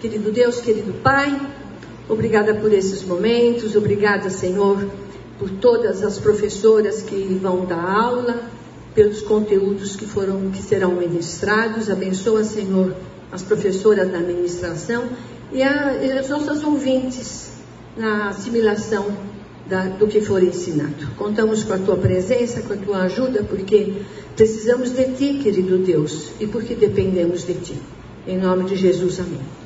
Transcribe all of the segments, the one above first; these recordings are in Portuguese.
Querido Deus, querido Pai, obrigada por esses momentos, obrigada, Senhor, por todas as professoras que vão dar aula, pelos conteúdos que foram que serão ministrados. Abençoa, Senhor, as professoras da administração e, a, e as nossas ouvintes na assimilação da, do que for ensinado. Contamos com a tua presença, com a tua ajuda, porque precisamos de ti, querido Deus, e porque dependemos de ti. Em nome de Jesus, amém.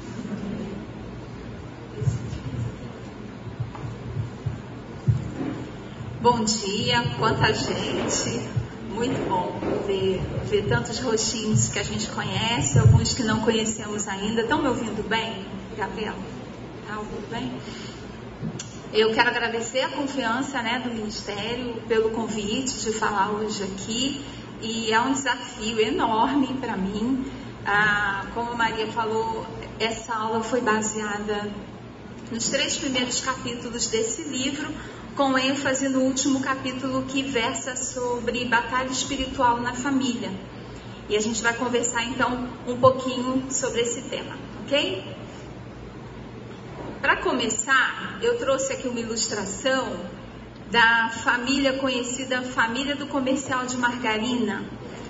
Bom dia, quanta gente. Muito bom ver, ver tantos rostinhos que a gente conhece, alguns que não conhecemos ainda. Estão me ouvindo bem, Gabriel? Está ouvindo bem? Eu quero agradecer a confiança né, do Ministério pelo convite de falar hoje aqui. E é um desafio enorme para mim. Ah, como a Maria falou, essa aula foi baseada nos três primeiros capítulos desse livro, com ênfase no último capítulo que versa sobre batalha espiritual na família. E a gente vai conversar então um pouquinho sobre esse tema, ok? Para começar, eu trouxe aqui uma ilustração da família conhecida Família do Comercial de Margarina.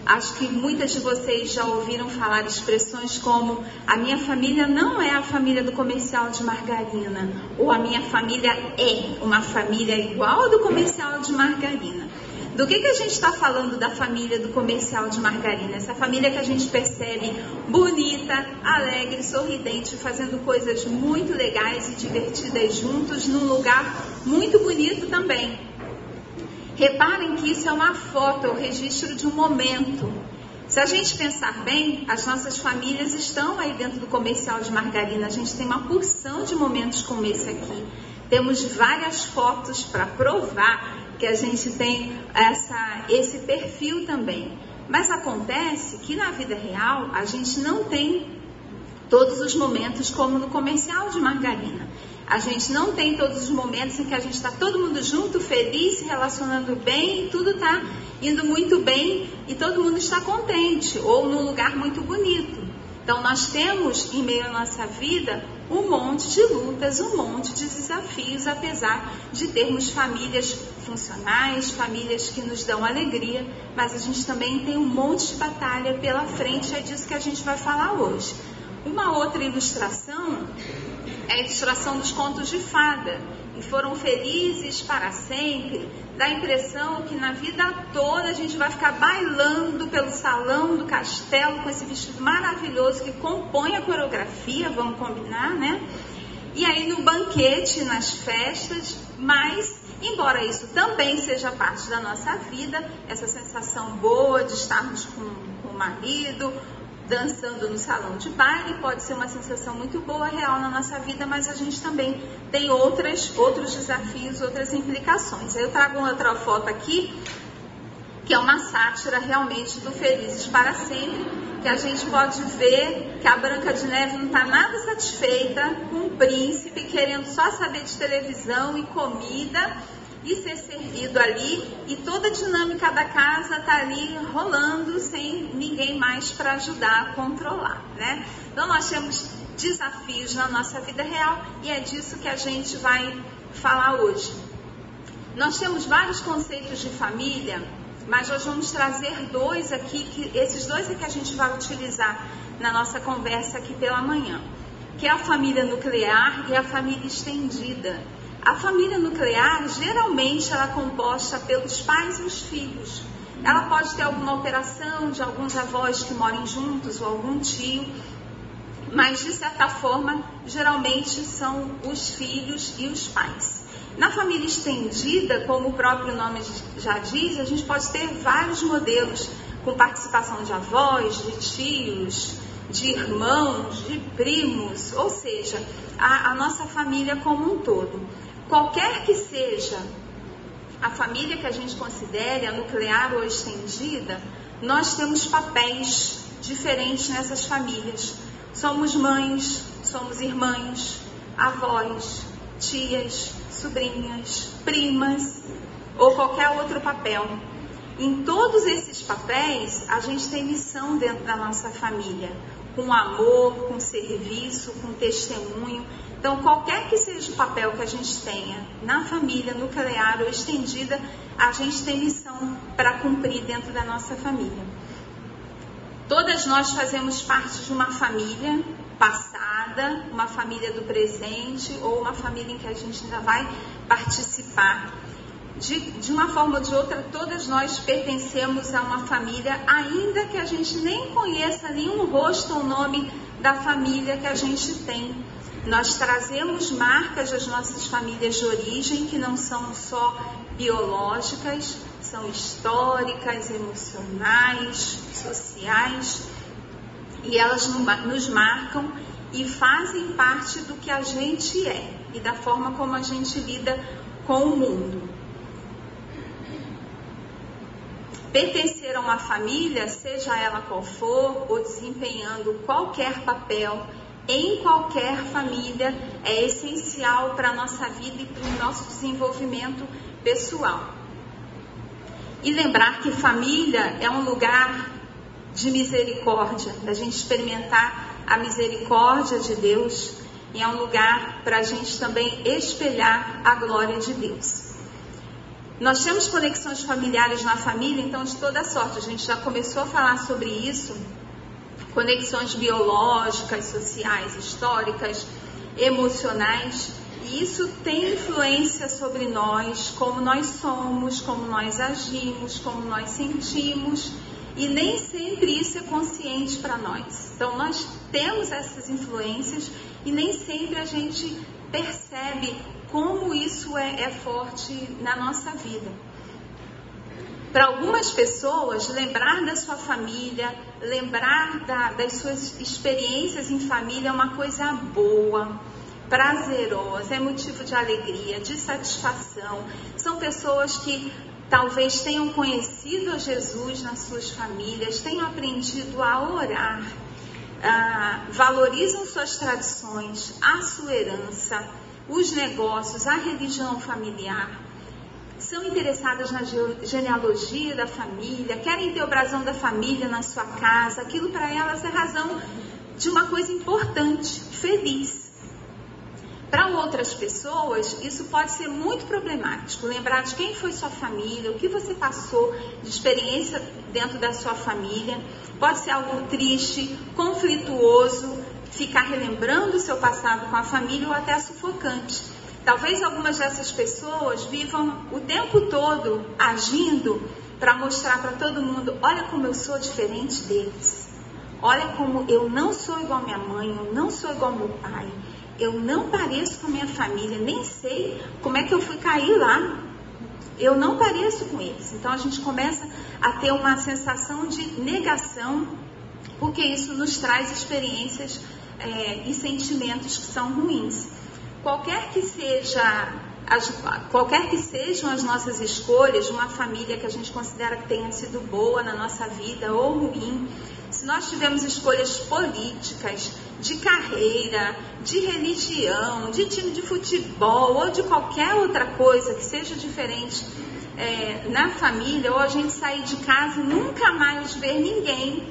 Acho que muitas de vocês já ouviram falar expressões como a minha família não é a família do comercial de margarina, ou a minha família é uma família igual do comercial de margarina. Do que, que a gente está falando da família do comercial de margarina? Essa família que a gente percebe bonita, alegre, sorridente, fazendo coisas muito legais e divertidas juntos num lugar muito bonito também. Reparem que isso é uma foto, é o registro de um momento. Se a gente pensar bem, as nossas famílias estão aí dentro do comercial de margarina. A gente tem uma porção de momentos como esse aqui. Temos várias fotos para provar que a gente tem essa, esse perfil também. Mas acontece que na vida real a gente não tem todos os momentos como no comercial de margarina. A gente não tem todos os momentos em que a gente está todo mundo junto, feliz, se relacionando bem, e tudo está indo muito bem e todo mundo está contente ou num lugar muito bonito. Então nós temos em meio à nossa vida um monte de lutas, um monte de desafios, apesar de termos famílias funcionais, famílias que nos dão alegria, mas a gente também tem um monte de batalha pela frente, é disso que a gente vai falar hoje. Uma outra ilustração é a ilustração dos contos de fada, e foram felizes para sempre, dá a impressão que na vida toda a gente vai ficar bailando pelo salão do castelo com esse vestido maravilhoso que compõe a coreografia, vamos combinar, né? E aí no banquete, nas festas, mas embora isso também seja parte da nossa vida, essa sensação boa de estarmos com, o marido dançando no salão de baile pode ser uma sensação muito boa, real na nossa vida, mas a gente também tem outras, outros desafios, outras implicações. Eu trago outra foto aqui, que é uma sátira realmente do Felizes para Sempre, que a gente pode ver que a Branca de Neve não está nada satisfeita com o príncipe, querendo só saber de televisão e comida e ser servido ali e toda a dinâmica da casa está ali rolando sem ninguém mais para ajudar a controlar, né? Então nós temos desafios na nossa vida real e é disso que a gente vai falar hoje. Nós temos vários conceitos de família, mas nós vamos trazer dois aqui, que esses dois é que a gente vai utilizar na nossa conversa aqui pela manhã, que é a família nuclear e a família estendida. A família nuclear, geralmente, ela é composta pelos pais e os filhos. Ela pode ter alguma operação de alguns avós que morem juntos ou algum tio, mas de certa forma, geralmente são os filhos e os pais. Na família estendida, como o próprio nome já diz, a gente pode ter vários modelos com participação de avós, de tios, de irmãos, de primos, ou seja, a, a nossa família como um todo. Qualquer que seja a família que a gente considere, a nuclear ou estendida, nós temos papéis diferentes nessas famílias. Somos mães, somos irmãs, avós, tias, sobrinhas, primas ou qualquer outro papel. Em todos esses papéis, a gente tem missão dentro da nossa família, com amor, com serviço, com testemunho. Então, qualquer que seja o papel que a gente tenha na família, nuclear ou estendida, a gente tem missão para cumprir dentro da nossa família. Todas nós fazemos parte de uma família passada, uma família do presente ou uma família em que a gente ainda vai participar de, de uma forma ou de outra, todas nós pertencemos a uma família, ainda que a gente nem conheça nenhum rosto ou nome da família que a gente tem. Nós trazemos marcas das nossas famílias de origem, que não são só biológicas, são históricas, emocionais, sociais, e elas nos marcam e fazem parte do que a gente é e da forma como a gente lida com o mundo. Pertencer a uma família, seja ela qual for, ou desempenhando qualquer papel em qualquer família, é essencial para a nossa vida e para o nosso desenvolvimento pessoal. E lembrar que família é um lugar de misericórdia, da gente experimentar a misericórdia de Deus, e é um lugar para a gente também espelhar a glória de Deus. Nós temos conexões familiares na família, então de toda sorte. A gente já começou a falar sobre isso. Conexões biológicas, sociais, históricas, emocionais. E isso tem influência sobre nós, como nós somos, como nós agimos, como nós sentimos. E nem sempre isso é consciente para nós. Então, nós temos essas influências e nem sempre a gente percebe como isso é, é forte na nossa vida. Para algumas pessoas, lembrar da sua família, lembrar da, das suas experiências em família é uma coisa boa, prazerosa, é motivo de alegria, de satisfação. São pessoas que talvez tenham conhecido a Jesus nas suas famílias, tenham aprendido a orar, ah, valorizam suas tradições, a sua herança os negócios, a religião familiar, são interessadas na genealogia da família, querem ter o brasão da família na sua casa, aquilo para elas é razão de uma coisa importante, feliz. Para outras pessoas, isso pode ser muito problemático. Lembrar de quem foi sua família, o que você passou de experiência dentro da sua família. Pode ser algo triste, conflituoso, ficar relembrando o seu passado com a família ou até sufocante. Talvez algumas dessas pessoas vivam o tempo todo agindo para mostrar para todo mundo: olha como eu sou diferente deles. Olha como eu não sou igual minha mãe, eu não sou igual meu pai, eu não pareço com minha família, nem sei como é que eu fui cair lá. Eu não pareço com eles. Então a gente começa a ter uma sensação de negação, porque isso nos traz experiências é, e sentimentos que são ruins. Qualquer que seja as, qualquer que sejam as nossas escolhas, uma família que a gente considera que tenha sido boa na nossa vida ou ruim, se nós tivermos escolhas políticas, de carreira, de religião, de time de futebol ou de qualquer outra coisa que seja diferente é, na família, ou a gente sair de casa e nunca mais ver ninguém,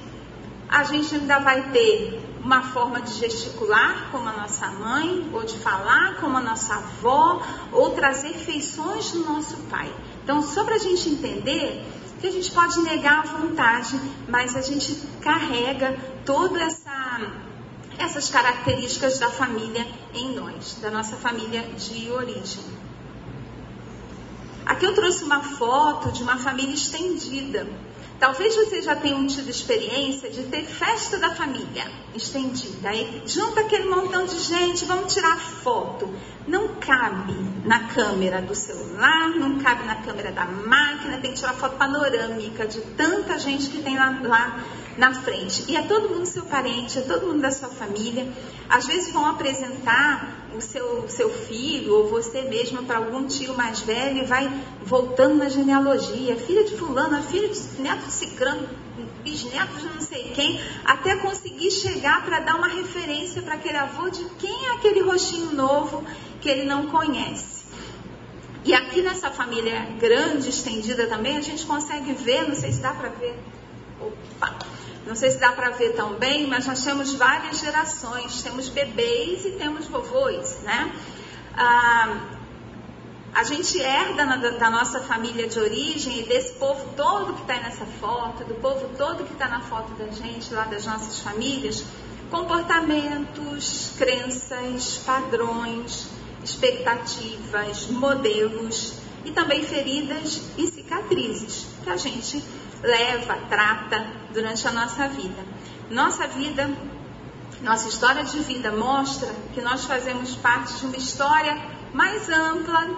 a gente ainda vai ter uma forma de gesticular como a nossa mãe, ou de falar como a nossa avó, ou trazer feições do nosso pai. Então, só para a gente entender que a gente pode negar a vontade, mas a gente carrega toda essa essas características da família em nós, da nossa família de origem. Aqui eu trouxe uma foto de uma família estendida. Talvez você já tenha tido experiência de ter festa da família estendida. Aí junta aquele montão de gente, vamos tirar foto. Não cabe na câmera do celular, não cabe na câmera da máquina, tem que tirar foto panorâmica de tanta gente que tem lá, lá na frente. E é todo mundo seu parente, é todo mundo da sua família. Às vezes vão apresentar o seu, seu filho ou você mesma para algum tio mais velho e vai voltando na genealogia. Filha de fulano, filha de neto de cicrano, bisneto de não sei quem, até conseguir chegar para dar uma referência para aquele avô de quem é aquele roxinho novo que ele não conhece. E aqui nessa família grande, estendida também, a gente consegue ver, não sei se dá para ver. Opa! Não sei se dá para ver tão bem, mas nós temos várias gerações. Temos bebês e temos vovôs, né? Ah, a gente herda na, da nossa família de origem e desse povo todo que está nessa foto, do povo todo que está na foto da gente, lá das nossas famílias, comportamentos, crenças, padrões, expectativas, modelos e também feridas e cicatrizes que a gente leva, trata durante a nossa vida. Nossa vida, nossa história de vida mostra que nós fazemos parte de uma história mais ampla,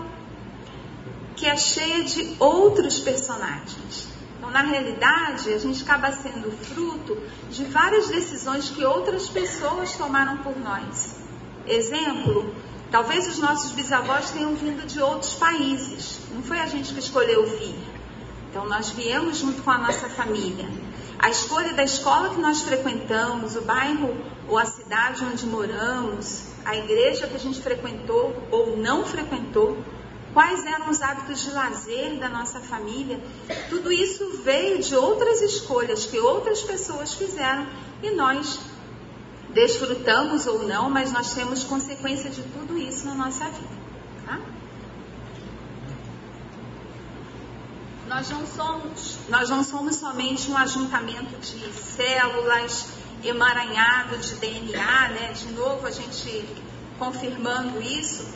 que é cheia de outros personagens. Então, na realidade, a gente acaba sendo fruto de várias decisões que outras pessoas tomaram por nós. Exemplo, talvez os nossos bisavós tenham vindo de outros países. Não foi a gente que escolheu vir. Então, nós viemos junto com a nossa família. A escolha da escola que nós frequentamos, o bairro ou a cidade onde moramos, a igreja que a gente frequentou ou não frequentou, quais eram os hábitos de lazer da nossa família. Tudo isso veio de outras escolhas que outras pessoas fizeram e nós desfrutamos ou não, mas nós temos consequência de tudo isso na nossa vida. Tá? Nós não somos, nós não somos somente um ajuntamento de células emaranhado de DNA, né? De novo a gente confirmando isso,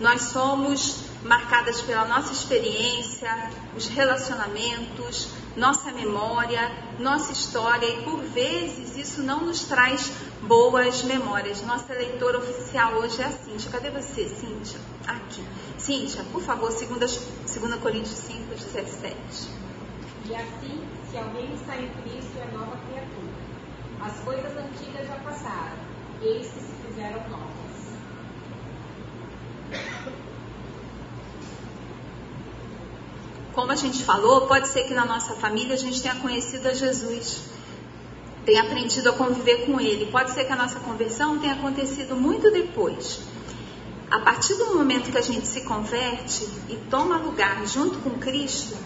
nós somos marcadas pela nossa experiência, os relacionamentos, nossa memória, nossa história e por vezes isso não nos traz boas memórias. Nossa leitora oficial hoje é a Cíntia. Cadê você, Cíntia? Aqui. Cíntia, por favor, 2 Coríntios 5, 17. E assim, se alguém está em Cristo, é nova criatura. As coisas antigas já passaram, eis que se fizeram novas. Como a gente falou, pode ser que na nossa família a gente tenha conhecido a Jesus, tenha aprendido a conviver com Ele. Pode ser que a nossa conversão tenha acontecido muito depois. A partir do momento que a gente se converte e toma lugar junto com Cristo,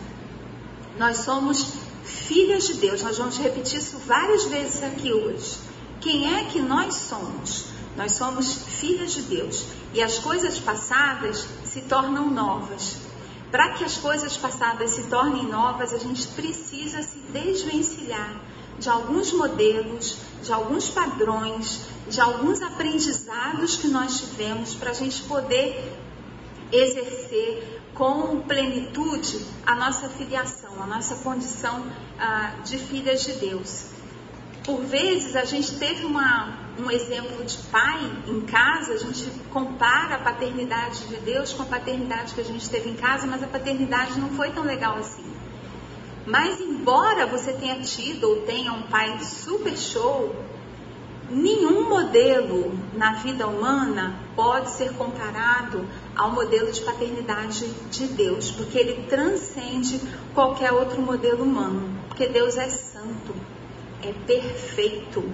nós somos filhas de Deus. Nós vamos repetir isso várias vezes aqui hoje. Quem é que nós somos? Nós somos filhas de Deus e as coisas passadas se tornam novas. Para que as coisas passadas se tornem novas, a gente precisa se desvencilhar de alguns modelos, de alguns padrões, de alguns aprendizados que nós tivemos para a gente poder exercer com plenitude a nossa filiação, a nossa condição ah, de filhas de Deus. Por vezes a gente teve uma, um exemplo de pai em casa, a gente compara a paternidade de Deus com a paternidade que a gente teve em casa, mas a paternidade não foi tão legal assim. Mas embora você tenha tido ou tenha um pai super show, nenhum modelo na vida humana pode ser comparado ao modelo de paternidade de Deus, porque ele transcende qualquer outro modelo humano, porque Deus é é perfeito,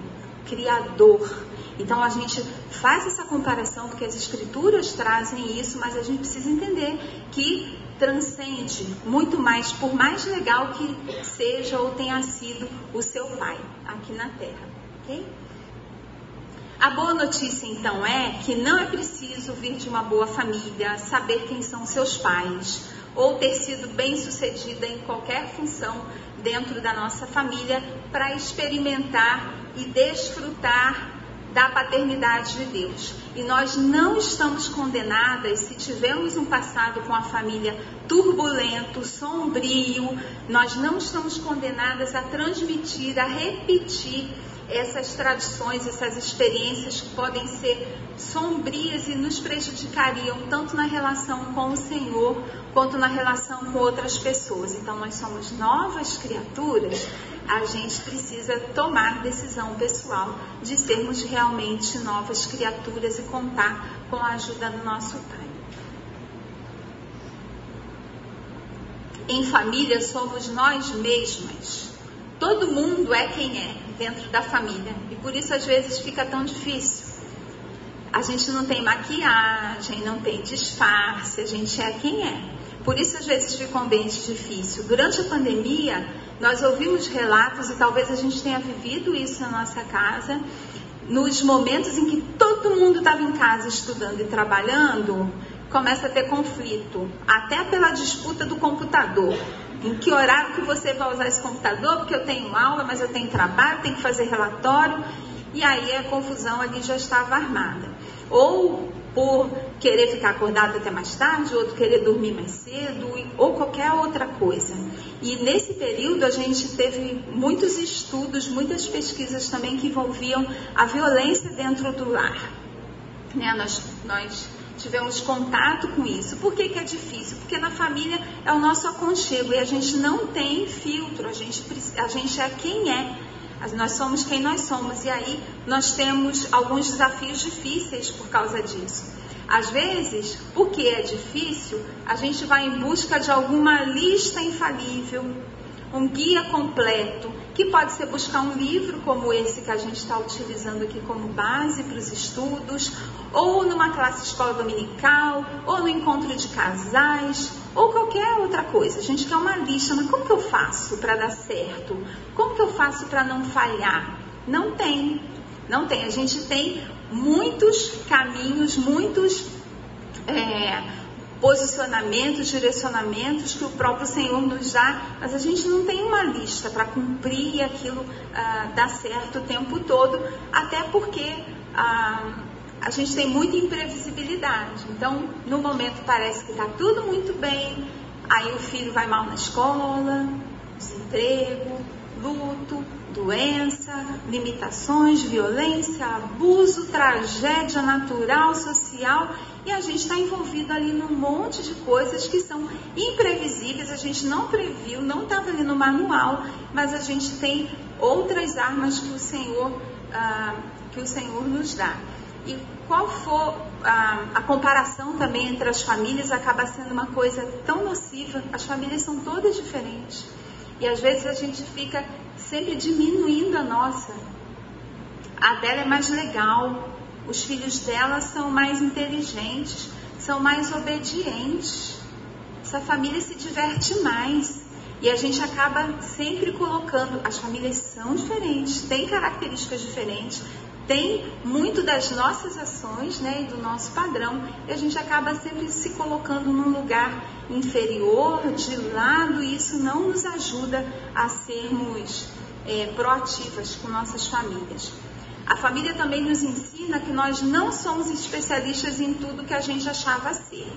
criador. Então a gente faz essa comparação porque as escrituras trazem isso, mas a gente precisa entender que transcende muito mais, por mais legal que seja ou tenha sido o seu pai aqui na Terra, ok? A boa notícia então é que não é preciso vir de uma boa família, saber quem são seus pais ou ter sido bem sucedida em qualquer função dentro da nossa família para experimentar e desfrutar da paternidade de Deus. E nós não estamos condenadas se tivermos um passado com a família turbulento, sombrio, nós não estamos condenadas a transmitir, a repetir essas tradições, essas experiências que podem ser sombrias e nos prejudicariam tanto na relação com o Senhor quanto na relação com outras pessoas. Então, nós somos novas criaturas, a gente precisa tomar decisão pessoal de sermos realmente novas criaturas e contar com a ajuda do nosso Pai. Em família somos nós mesmas. Todo mundo é quem é dentro da família e por isso às vezes fica tão difícil. A gente não tem maquiagem, não tem disfarce, a gente é quem é. Por isso, às vezes, fica um ambiente difícil. Durante a pandemia, nós ouvimos relatos, e talvez a gente tenha vivido isso na nossa casa, nos momentos em que todo mundo estava em casa estudando e trabalhando, começa a ter conflito, até pela disputa do computador. Em que horário que você vai usar esse computador? Porque eu tenho aula, mas eu tenho trabalho, tenho que fazer relatório. E aí a confusão ali já estava armada. Ou por querer ficar acordado até mais tarde, outro querer dormir mais cedo, ou qualquer outra coisa. E nesse período a gente teve muitos estudos, muitas pesquisas também que envolviam a violência dentro do lar. Né? Nós, nós tivemos contato com isso. Por que, que é difícil? Porque na família é o nosso aconchego e a gente não tem filtro, a gente, a gente é quem é. Nós somos quem nós somos e aí nós temos alguns desafios difíceis por causa disso. Às vezes, porque é difícil, a gente vai em busca de alguma lista infalível, um guia completo, que pode ser buscar um livro como esse que a gente está utilizando aqui como base para os estudos, ou numa classe escola dominical, ou no encontro de casais, ou qualquer outra coisa. A gente quer uma lista, mas como que eu faço para dar certo? Como que eu faço para não falhar? Não tem, não tem. A gente tem muitos caminhos, muitos é, posicionamentos, direcionamentos que o próprio Senhor nos dá, mas a gente não tem uma lista para cumprir e aquilo ah, dar certo o tempo todo, até porque ah, a gente tem muita imprevisibilidade. Então, no momento parece que está tudo muito bem, aí o filho vai mal na escola, desemprego, luto, doença, limitações, violência, abuso, tragédia natural, social, e a gente está envolvido ali num monte de coisas que são imprevisíveis, a gente não previu, não estava ali no manual, mas a gente tem outras armas que o Senhor, ah, que o Senhor nos dá. E qual for a, a, comparação também entre as famílias acaba sendo uma coisa tão nociva. As famílias são todas diferentes. E às vezes a gente fica sempre diminuindo a nossa. A dela é mais legal, os filhos dela são mais inteligentes, são mais obedientes. Essa família se diverte mais. E a gente acaba sempre colocando, as famílias são diferentes, têm características diferentes, tem muito das nossas ações né, e do nosso padrão, e a gente acaba sempre se colocando num lugar inferior, de lado, e isso não nos ajuda a sermos é, proativas com nossas famílias. A família também nos ensina que nós não somos especialistas em tudo que a gente achava ser.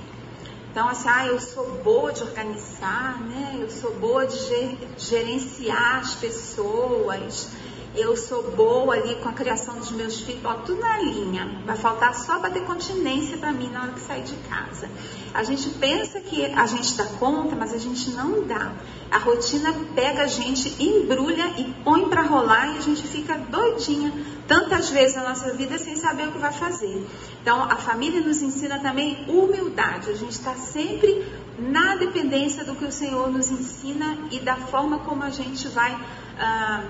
Então, assim, ah, eu sou boa de organizar, né? Eu sou boa de gerenciar as pessoas, eu sou boa ali com a criação dos meus filhos, ó, tudo na linha. Vai faltar só bater continência para mim na hora que sair de casa. A gente pensa que a gente dá conta, mas a gente não dá. A rotina pega a gente, embrulha e põe para rolar e a gente fica doidinha tantas vezes na nossa vida sem saber o que vai fazer. Então, a família nos ensina também humildade. A gente está sempre na dependência do que o Senhor nos ensina e da forma como a gente vai. Ah,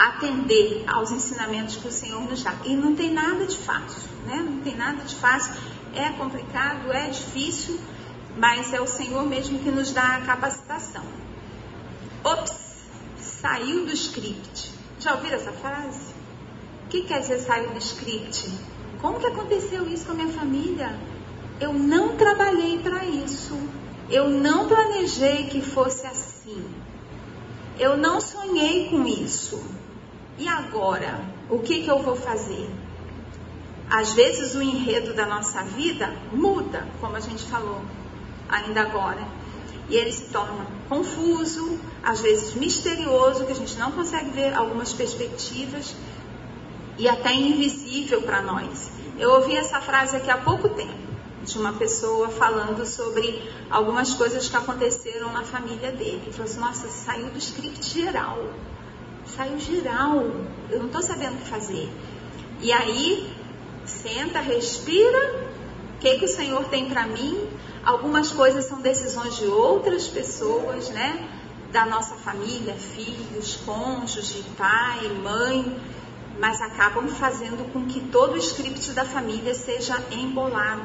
atender aos ensinamentos que o Senhor nos dá. E não tem nada de fácil, né? Não tem nada de fácil. É complicado, é difícil, mas é o Senhor mesmo que nos dá a capacitação. Ops, saiu do script. Já ouviram essa frase? O que quer dizer saiu do script? Como que aconteceu isso com a minha família? Eu não trabalhei para isso. Eu não planejei que fosse assim. Eu não sonhei com isso. E agora? O que, que eu vou fazer? Às vezes o enredo da nossa vida muda, como a gente falou ainda agora. E ele se torna confuso, às vezes misterioso, que a gente não consegue ver algumas perspectivas e até invisível para nós. Eu ouvi essa frase aqui há pouco tempo, de uma pessoa falando sobre algumas coisas que aconteceram na família dele. Ele falou assim: Nossa, saiu do script geral saiu geral, eu não estou sabendo o que fazer. E aí, senta, respira, o que, que o Senhor tem para mim? Algumas coisas são decisões de outras pessoas, né? Da nossa família, filhos, cônjuge, pai, mãe, mas acabam fazendo com que todo o script da família seja embolado.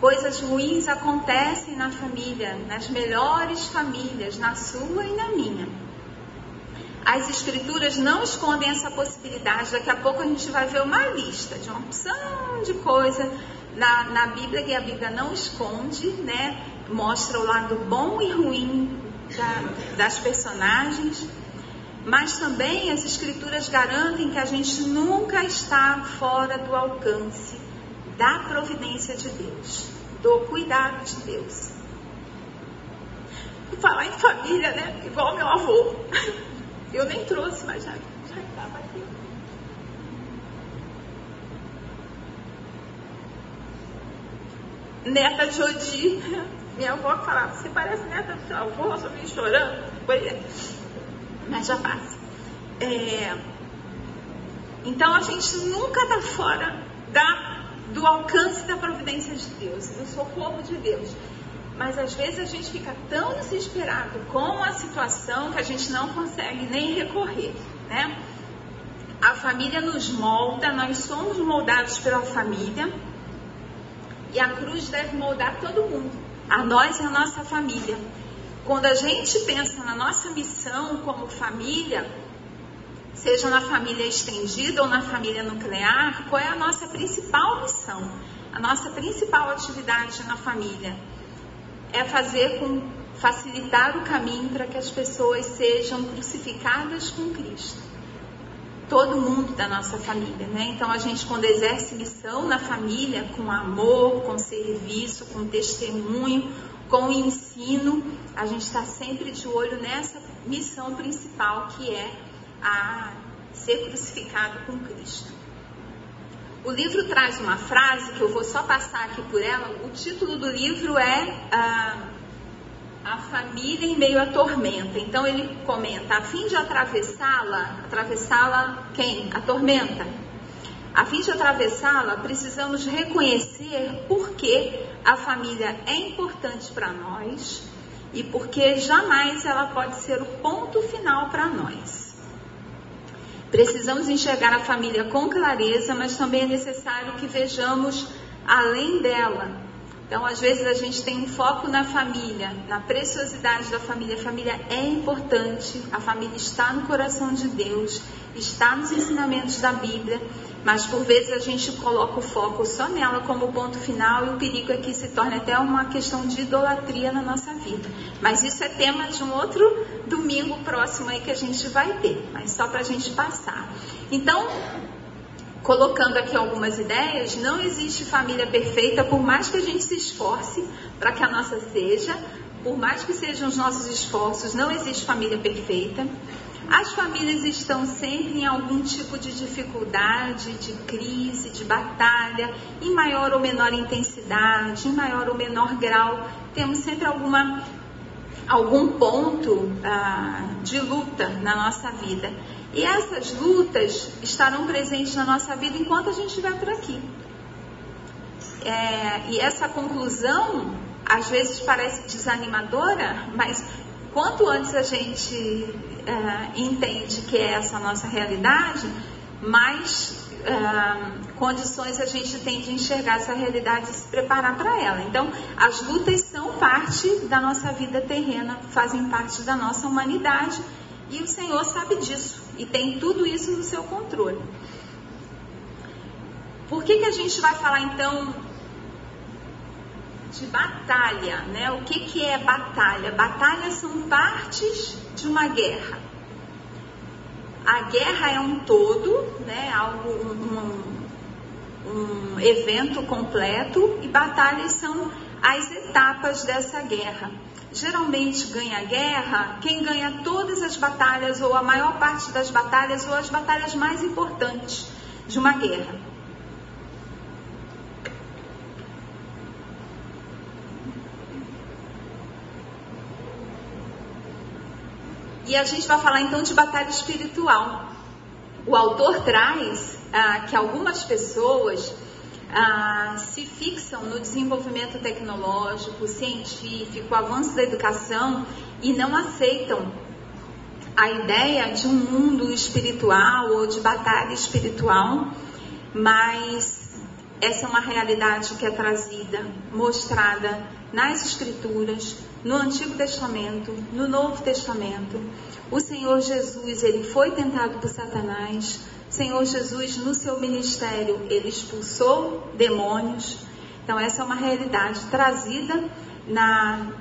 Coisas ruins acontecem na família, nas melhores famílias, na sua e na minha. As escrituras não escondem essa possibilidade. Daqui a pouco a gente vai ver uma lista de uma opção de coisa na, na Bíblia que a Bíblia não esconde, né? Mostra o lado bom e ruim da, das personagens. Mas também as escrituras garantem que a gente nunca está fora do alcance da providência de Deus, do cuidado de Deus. E falar em família, né? Igual meu avô. Eu nem trouxe, mas já estava aqui. Neta de Odi, minha avó falava, você parece neta do seu avô, só vim chorando. É. Mas já passa. É, então a gente nunca está fora da, do alcance da providência de Deus, do socorro de Deus. Mas às vezes a gente fica tão desesperado com a situação que a gente não consegue nem recorrer, né? A família nos molda, nós somos moldados pela família e a cruz deve moldar todo mundo, a nós e a nossa família. Quando a gente pensa na nossa missão como família, seja na família estendida ou na família nuclear, qual é a nossa principal missão? A nossa principal atividade na família é fazer com facilitar o caminho para que as pessoas sejam crucificadas com Cristo. Todo mundo da nossa família, né? Então a gente quando exerce missão na família, com amor, com serviço, com testemunho, com ensino, a gente está sempre de olho nessa missão principal que é a ser crucificado com Cristo. O livro traz uma frase que eu vou só passar aqui por ela. O título do livro é ah, A Família em Meio à Tormenta. Então ele comenta: a fim de atravessá-la, atravessá-la quem? A tormenta. A fim de atravessá-la, precisamos reconhecer por que a família é importante para nós e porque jamais ela pode ser o ponto final para nós. Precisamos enxergar a família com clareza, mas também é necessário que vejamos além dela. Então, às vezes a gente tem um foco na família, na preciosidade da família. A família é importante, a família está no coração de Deus, está nos ensinamentos da Bíblia, mas por vezes a gente coloca o foco só nela como ponto final e o perigo é que se torne até uma questão de idolatria na nossa vida. Mas isso é tema de um outro domingo próximo aí que a gente vai ter, mas só para a gente passar. Então, colocando aqui algumas ideias, não existe família perfeita, por mais que a gente se esforce para que a nossa seja, por mais que sejam os nossos esforços, não existe família perfeita. As famílias estão sempre em algum tipo de dificuldade, de crise, de batalha, em maior ou menor intensidade, em maior ou menor grau. Temos sempre alguma, algum ponto ah, de luta na nossa vida. E essas lutas estarão presentes na nossa vida enquanto a gente estiver por aqui. É, e essa conclusão às vezes parece desanimadora, mas quanto antes a gente uh, entende que é essa a nossa realidade, mais uh, condições a gente tem de enxergar essa realidade e se preparar para ela. Então, as lutas são parte da nossa vida terrena, fazem parte da nossa humanidade e o Senhor sabe disso e tem tudo isso no seu controle. Por que, que a gente vai falar então de batalha, né? O que, que é batalha? Batalhas são partes de uma guerra. A guerra é um todo, né? Algo, um, um evento completo e batalhas são as etapas dessa guerra. Geralmente ganha a guerra quem ganha todas as batalhas ou a maior parte das batalhas ou as batalhas mais importantes de uma guerra. E a gente vai falar então de batalha espiritual. O autor traz ah, que algumas pessoas ah, se fixam no desenvolvimento tecnológico, científico, avanço da educação e não aceitam a ideia de um mundo espiritual ou de batalha espiritual, mas essa é uma realidade que é trazida, mostrada nas Escrituras, no Antigo Testamento, no Novo Testamento. O Senhor Jesus, ele foi tentado por Satanás. Senhor Jesus, no seu ministério, ele expulsou demônios. Então, essa é uma realidade trazida na,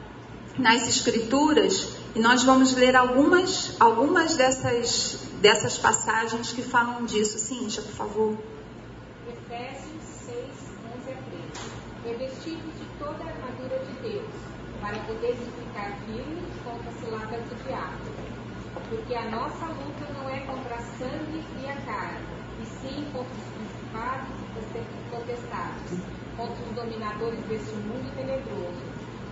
nas Escrituras e nós vamos ler algumas, algumas dessas, dessas passagens que falam disso. Cíntia, por favor. Efésios 6, 11 a 13. Revestidos de toda a armadura de Deus, para poder ficar firmes contra as ciladas do diabo. Porque a nossa luta não é contra sangue e a carne, e sim contra os principados e potestades, contra os dominadores deste mundo tenebroso,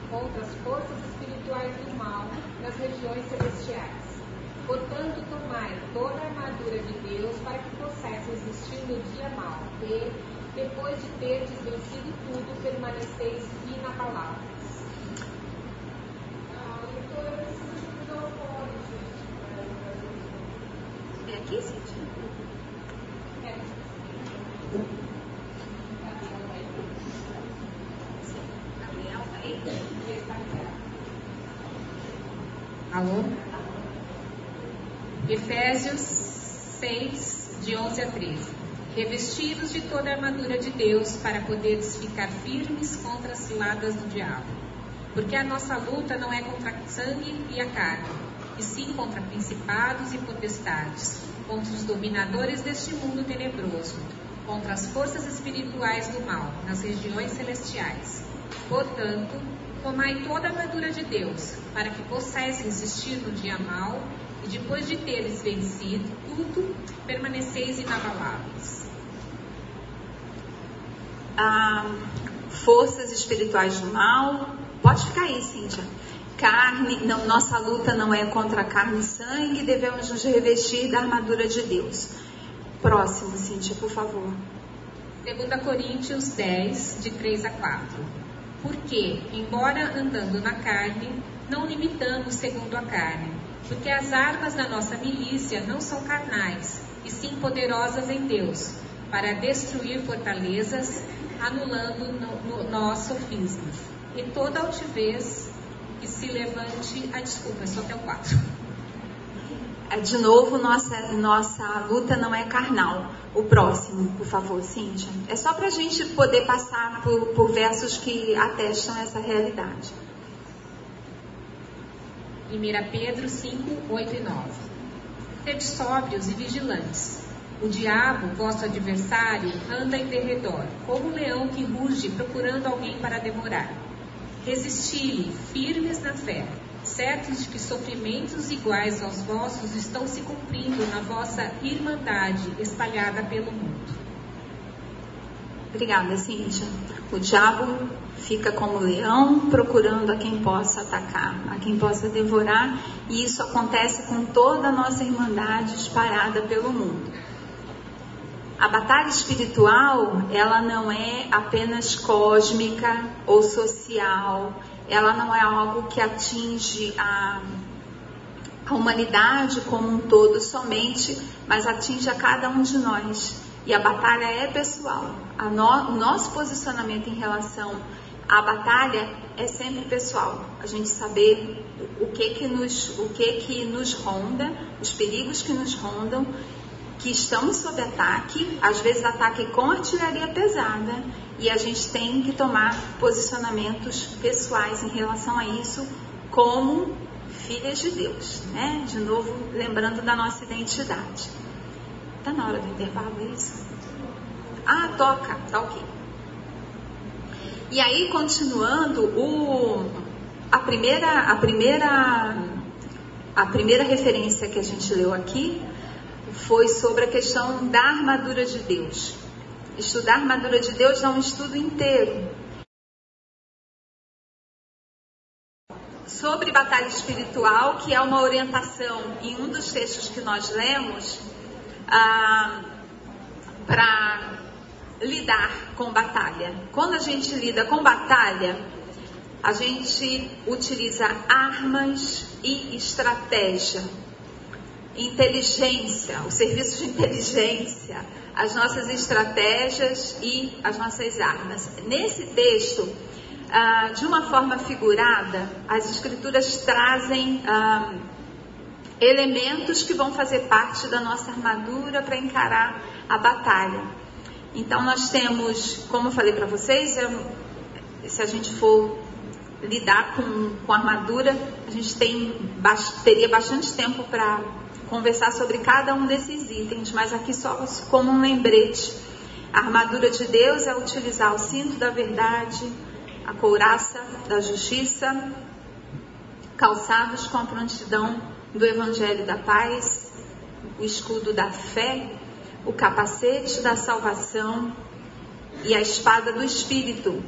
contra as forças espirituais do mal nas regiões celestiais. Portanto, tomai toda a armadura de Deus para que possais resistir no dia mau, e, depois de terdes vencido tudo, permaneceis inabaláveis. É aqui, aí? Alô? Efésios 6, de 11 a 13. Revestidos de toda a armadura de Deus para poderes ficar firmes contra as ciladas do diabo. Porque a nossa luta não é contra sangue e a carne, e sim contra principados e potestades, contra os dominadores deste mundo tenebroso, contra as forças espirituais do mal nas regiões celestiais. Portanto, tomai toda a armadura de Deus, para que possais resistir no dia mau, e depois de teres vencido tudo, permaneceis inabaláveis. Ah, forças espirituais do mal. Pode ficar aí, Cíntia. Carne, não, nossa luta não é contra carne e sangue, devemos nos revestir da armadura de Deus. Próximo, Cíntia, por favor. 2 Coríntios 10, de 3 a 4. Porque, embora andando na carne, não limitamos segundo a carne, porque as armas da nossa milícia não são carnais, e sim poderosas em Deus, para destruir fortalezas, anulando no, no nosso sofisma, e toda altivez que se levante. Ah, desculpa, é só até o 4. É, De novo, nossa, nossa luta não é carnal. O próximo, por favor, Cíntia. É só para a gente poder passar por, por versos que atestam essa realidade. 1 Pedro 5, 8 e 9. Sede sóbrios e vigilantes. O diabo, vosso adversário, anda em derredor, como um leão que ruge procurando alguém para devorar. Resisti-lhe, firmes na fé, certos de que sofrimentos iguais aos vossos estão se cumprindo na vossa irmandade espalhada pelo mundo. Obrigada, Cíntia. O diabo fica como leão procurando a quem possa atacar, a quem possa devorar, e isso acontece com toda a nossa irmandade espalhada pelo mundo. A batalha espiritual, ela não é apenas cósmica ou social, ela não é algo que atinge a, a humanidade como um todo somente, mas atinge a cada um de nós. E a batalha é pessoal. No, o nosso posicionamento em relação à batalha é sempre pessoal. A gente saber o que que nos, o que que nos ronda, os perigos que nos rondam, que estamos sob ataque, às vezes ataque com artilharia pesada, e a gente tem que tomar posicionamentos pessoais em relação a isso, como filhas de Deus, né? De novo, lembrando da nossa identidade. Tá na hora do intervalo é isso? Ah, toca, tá ok. E aí, continuando, o, a primeira, a primeira, a primeira referência que a gente leu aqui foi sobre a questão da armadura de Deus. Estudar a armadura de Deus é um estudo inteiro. Sobre batalha espiritual, que é uma orientação em um dos textos que nós lemos, ah, para lidar com batalha. Quando a gente lida com batalha, a gente utiliza armas e estratégia. Inteligência, o serviço de inteligência, as nossas estratégias e as nossas armas. Nesse texto, ah, de uma forma figurada, as escrituras trazem ah, elementos que vão fazer parte da nossa armadura para encarar a batalha. Então, nós temos, como eu falei para vocês, se a gente for lidar com, com armadura, a gente tem, teria bastante tempo para conversar sobre cada um desses itens, mas aqui só como um lembrete. A armadura de Deus é utilizar o cinto da verdade, a couraça da justiça, calçados com a prontidão do evangelho da paz, o escudo da fé, o capacete da salvação e a espada do espírito,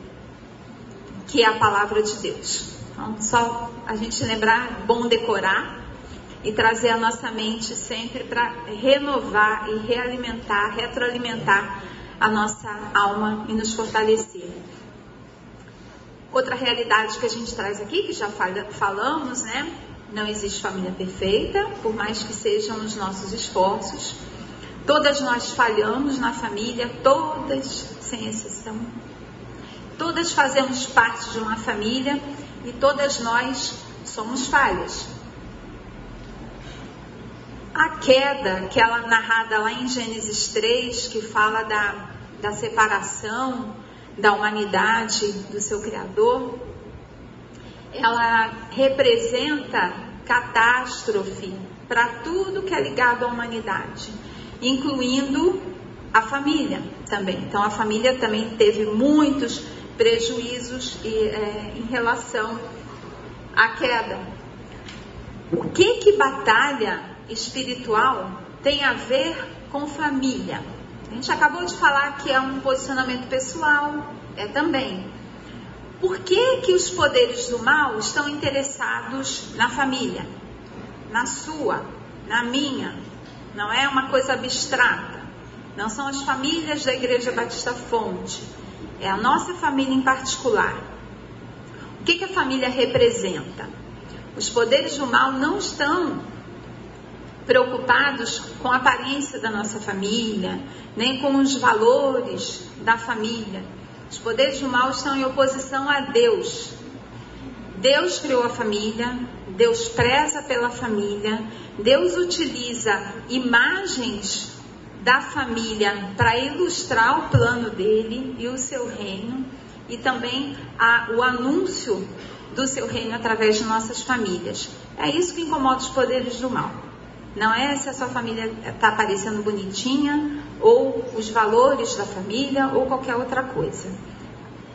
que é a palavra de Deus. Então, só a gente lembrar, bom decorar e trazer a nossa mente sempre para renovar e realimentar, retroalimentar a nossa alma e nos fortalecer. Outra realidade que a gente traz aqui, que já falamos, né? Não existe família perfeita, por mais que sejam os nossos esforços. Todas nós falhamos na família, todas, sem exceção. Todas fazemos parte de uma família e todas nós somos falhas. A queda, aquela narrada lá em Gênesis 3, que fala da, da separação da humanidade do seu Criador, ela representa catástrofe para tudo que é ligado à humanidade, incluindo a família também. Então, a família também teve muitos prejuízos é, em relação à queda. O que que batalha espiritual tem a ver com família? A gente acabou de falar que é um posicionamento pessoal, é também. Por que que os poderes do mal estão interessados na família? Na sua, na minha. Não é uma coisa abstrata. Não são as famílias da Igreja Batista Fonte é a nossa família em particular. O que, que a família representa? Os poderes do mal não estão preocupados com a aparência da nossa família, nem com os valores da família. Os poderes do mal estão em oposição a Deus. Deus criou a família, Deus preza pela família, Deus utiliza imagens da família para ilustrar o plano dele e o seu reino e também a, o anúncio do seu reino através de nossas famílias. É isso que incomoda os poderes do mal. Não é se a sua família está aparecendo bonitinha ou os valores da família ou qualquer outra coisa.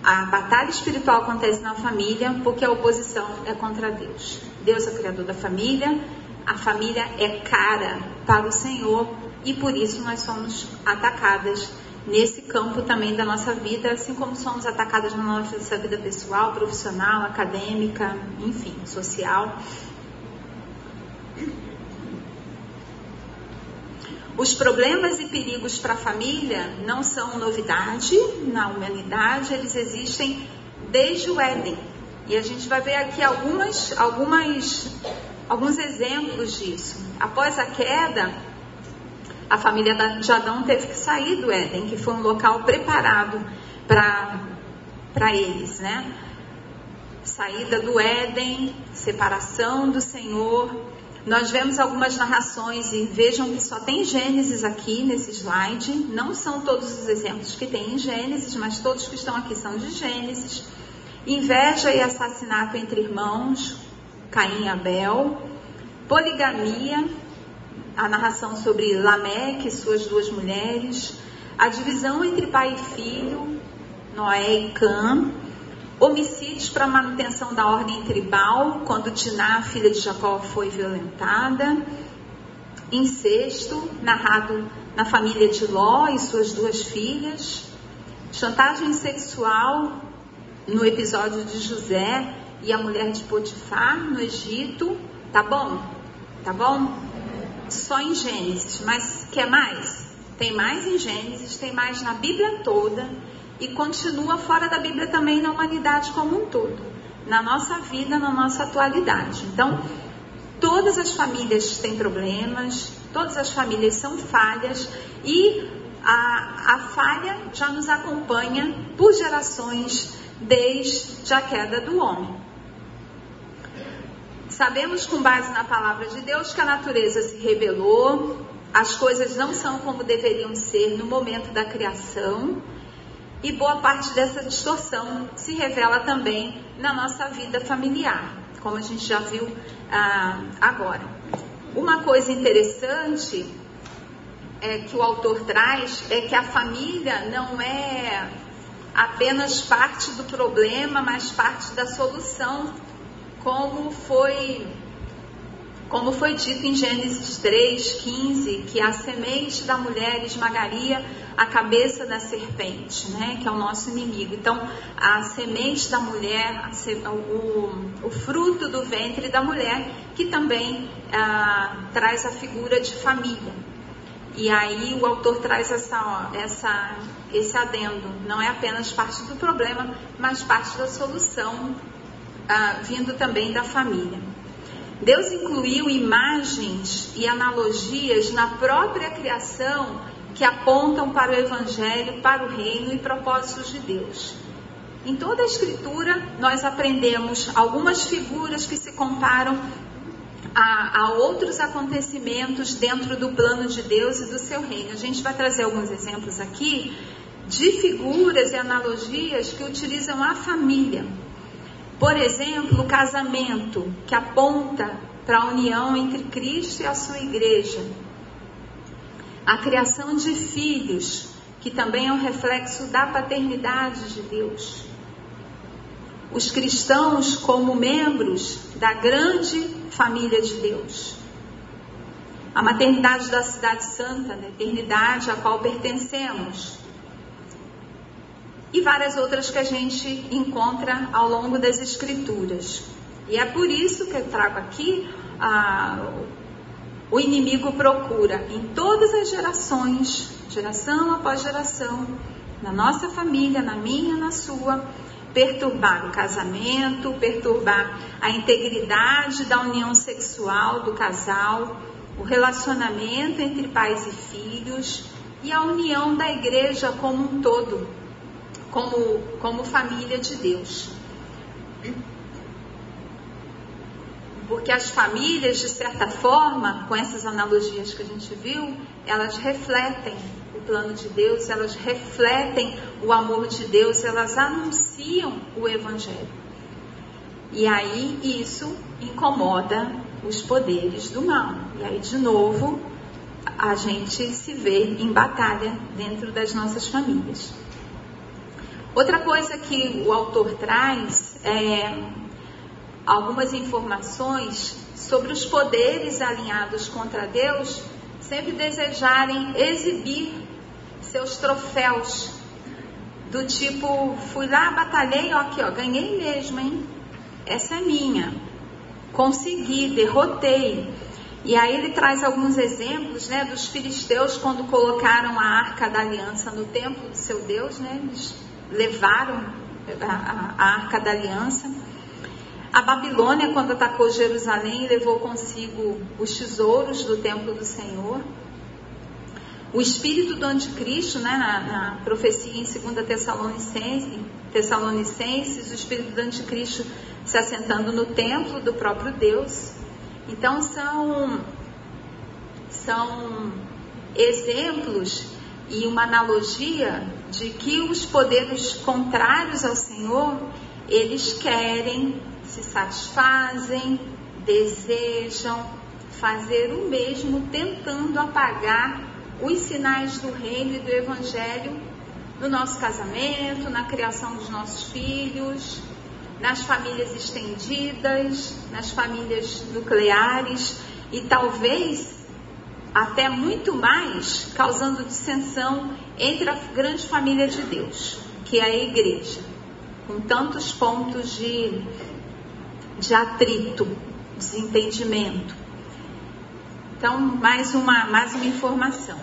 A batalha espiritual acontece na família porque a oposição é contra Deus. Deus é o criador da família, a família é cara para o Senhor e por isso nós somos atacadas nesse campo também da nossa vida, assim como somos atacadas na nossa vida pessoal, profissional, acadêmica, enfim, social. Os problemas e perigos para a família não são novidade na humanidade, eles existem desde o Éden. E a gente vai ver aqui algumas, algumas, alguns exemplos disso. Após a queda, a família de Adão teve que sair do Éden, que foi um local preparado para eles, né? Saída do Éden, separação do Senhor. Nós vemos algumas narrações e vejam que só tem Gênesis aqui nesse slide. Não são todos os exemplos que tem em Gênesis, mas todos que estão aqui são de Gênesis. Inveja e assassinato entre irmãos, Caim e Abel. Poligamia, a narração sobre Lameque e suas duas mulheres, a divisão entre pai e filho, Noé e Cã, homicídios para manutenção da ordem tribal, quando Diná, filha de Jacó, foi violentada, incesto, narrado na família de Ló e suas duas filhas, chantagem sexual no episódio de José e a mulher de Potifar no Egito, tá bom? Tá bom? só em Gênesis, mas quer mais? Tem mais em Gênesis, tem mais na Bíblia toda e continua fora da Bíblia também na humanidade como um todo, na nossa vida, na nossa atualidade. Então, todas as famílias têm problemas, todas as famílias são falhas e a, a falha já nos acompanha por gerações desde a queda do homem. Sabemos com base na palavra de Deus que a natureza se rebelou, as coisas não são como deveriam ser no momento da criação, e boa parte dessa distorção se revela também na nossa vida familiar, como a gente já viu ah, agora. Uma coisa interessante é, que o autor traz é que a família não é apenas parte do problema, mas parte da solução, como foi como foi dito em Gênesis 3:15, que a semente da mulher esmagaria a cabeça da serpente, né, que é o nosso inimigo. Então, a semente da mulher, o, o fruto do ventre da mulher, que também ah, traz a figura de família. E aí o autor traz essa, essa, esse adendo. Não é apenas parte do problema, mas parte da solução, ah, vindo também da família. Deus incluiu imagens e analogias na própria criação que apontam para o Evangelho, para o reino e propósitos de Deus. Em toda a Escritura, nós aprendemos algumas figuras que se comparam a, a, outros acontecimentos dentro do plano de Deus e do seu reino. A gente vai trazer alguns exemplos aqui de figuras e analogias que utilizam a família. Por exemplo, o casamento, que aponta para a união entre Cristo e a sua igreja. A criação de filhos, que também é um reflexo da paternidade de Deus. Os cristãos como membros da grande família de Deus. A maternidade da Cidade Santa, da eternidade a qual pertencemos e várias outras que a gente encontra ao longo das Escrituras. E é por isso que eu trago aqui ah, o inimigo procura em todas as gerações, geração após geração, na nossa família, na minha, na sua, perturbar o casamento, perturbar a integridade da união sexual do casal, o relacionamento entre pais e filhos e a união da igreja como um todo como, como família de Deus. Porque as famílias, de certa forma, com essas analogias que a gente viu, elas refletem o plano de Deus, elas refletem o amor de Deus, elas anunciam o Evangelho. E aí isso incomoda os poderes do mal. E aí, de novo, a gente se vê em batalha dentro das nossas famílias. Outra coisa que o autor traz é algumas informações sobre os poderes alinhados contra Deus sempre desejarem exibir seus troféus do tipo fui lá batalhei ó, aqui ó ganhei mesmo hein? Essa é minha. Consegui derrotei. E aí ele traz alguns exemplos né dos filisteus quando colocaram a arca da aliança no templo do seu Deus né eles levaram a, a arca da aliança. A Babilônia, quando atacou Jerusalém, levou consigo os tesouros do templo do Senhor. O espírito do anticristo, né, na, na profecia em 2 Tessalonicenses, Tessalonicenses, o espírito do anticristo se assentando no templo do próprio Deus. Então são, são exemplos e uma analogia de que os poderes contrários ao Senhor, eles querem, se satisfazem, desejam fazer o mesmo, tentando apagar os sinais do reino e do evangelho no nosso casamento, na criação dos nossos filhos, nas famílias estendidas, nas famílias nucleares e talvez até muito mais, causando dissensão entre a grande família de Deus, que é a igreja, com tantos pontos de, de atrito, desentendimento. Então, mais uma, mais uma informação.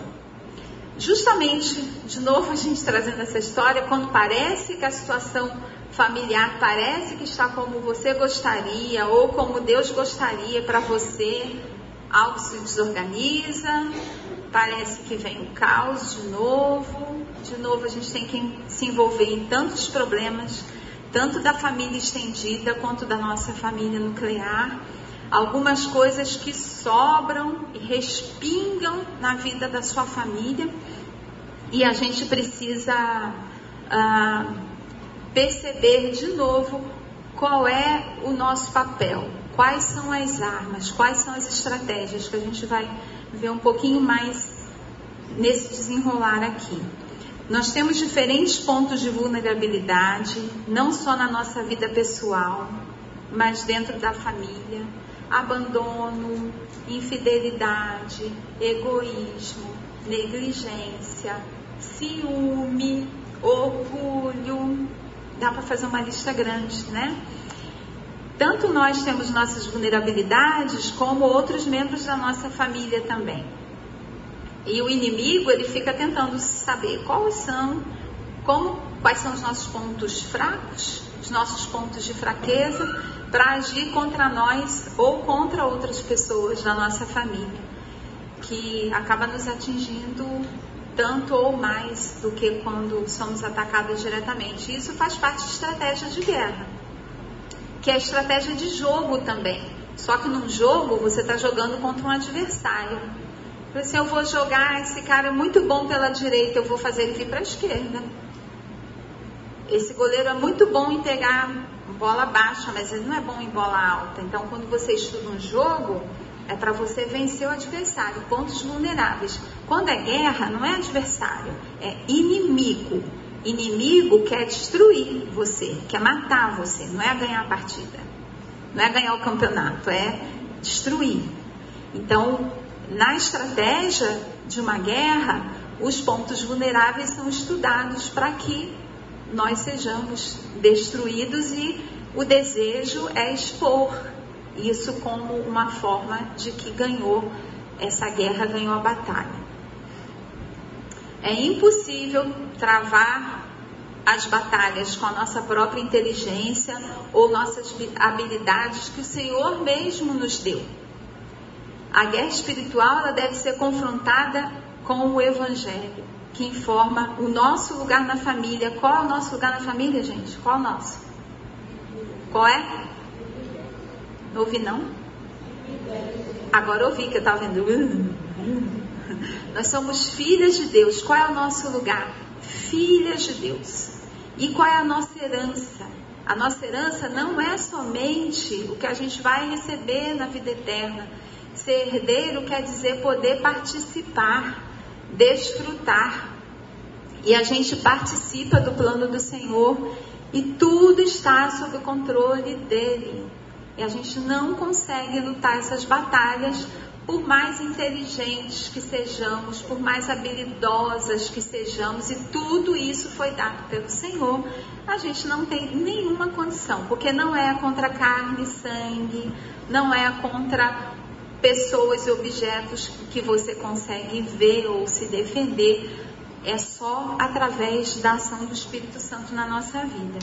Justamente, de novo, a gente trazendo essa história, quando parece que a situação familiar parece que está como você gostaria ou como Deus gostaria para você, algo se desorganiza, parece que vem o caos de novo, de novo a gente tem que se envolver em tantos problemas, tanto da família estendida quanto da nossa família nuclear. Algumas coisas que sobram e respingam na vida da sua família. E a gente precisa ah, perceber de novo qual é o nosso papel, quais são as armas, quais são as estratégias que a gente vai ver um pouquinho mais nesse desenrolar aqui. Nós temos diferentes pontos de vulnerabilidade, não só na nossa vida pessoal, mas dentro da família. Abandono, infidelidade, egoísmo, negligência, ciúme, orgulho. Dá para fazer uma lista grande, né? Tanto nós temos nossas vulnerabilidades, como outros membros da nossa família também. E o inimigo, ele fica tentando saber quais são, como, quais são os nossos pontos fracos, os nossos pontos de fraqueza, para agir contra nós ou contra outras pessoas da nossa família, que acaba nos atingindo tanto ou mais do que quando somos atacados diretamente. Isso faz parte de estratégia de guerra que é estratégia de jogo também. Só que num jogo você está jogando contra um adversário. Assim, eu vou jogar esse cara é muito bom pela direita, eu vou fazer ele vir para a esquerda. Esse goleiro é muito bom em pegar bola baixa, mas ele não é bom em bola alta. Então, quando você estuda um jogo, é para você vencer o adversário, pontos vulneráveis. Quando é guerra, não é adversário, é inimigo. Inimigo quer destruir você, quer matar você, não é ganhar a partida, não é ganhar o campeonato, é destruir. Então, na estratégia de uma guerra, os pontos vulneráveis são estudados para que nós sejamos destruídos e o desejo é expor isso como uma forma de que ganhou essa guerra, ganhou a batalha. É impossível travar as batalhas com a nossa própria inteligência ou nossas habilidades que o Senhor mesmo nos deu. A guerra espiritual ela deve ser confrontada com o Evangelho, que informa o nosso lugar na família. Qual é o nosso lugar na família, gente? Qual é o nosso? Qual é? Não ouvi, não? Agora ouvi que eu estava vendo. Nós somos filhas de Deus. Qual é o nosso lugar? Filhas de Deus. E qual é a nossa herança? A nossa herança não é somente o que a gente vai receber na vida eterna. Ser herdeiro quer dizer poder participar, desfrutar. E a gente participa do plano do Senhor e tudo está sob o controle dele. E a gente não consegue lutar essas batalhas por mais inteligentes que sejamos, por mais habilidosas que sejamos, e tudo isso foi dado pelo Senhor, a gente não tem nenhuma condição, porque não é contra carne e sangue, não é contra pessoas e objetos que você consegue ver ou se defender, é só através da ação do Espírito Santo na nossa vida.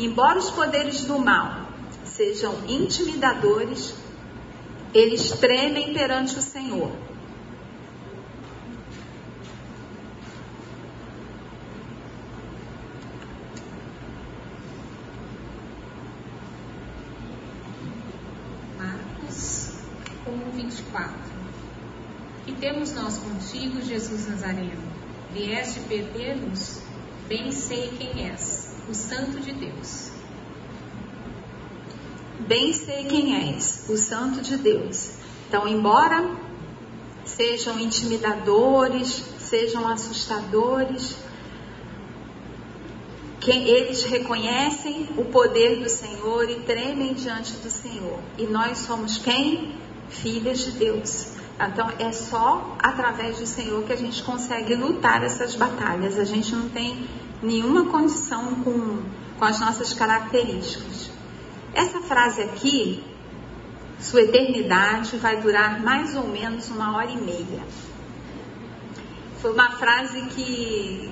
Embora os poderes do mal sejam intimidadores, eles tremem perante o Senhor. Marcos 1, 24. E temos nós contigo, Jesus Nazareno. Vieste perder-nos? Bem sei quem és, o Santo de Deus. Bem sei quem és, o Santo de Deus. Então, embora sejam intimidadores, sejam assustadores, eles reconhecem o poder do Senhor e tremem diante do Senhor. E nós somos quem? Filhas de Deus. Então é só através do Senhor que a gente consegue lutar essas batalhas. A gente não tem nenhuma condição com, com as nossas características. Essa frase aqui, sua eternidade vai durar mais ou menos uma hora e meia. Foi uma frase que,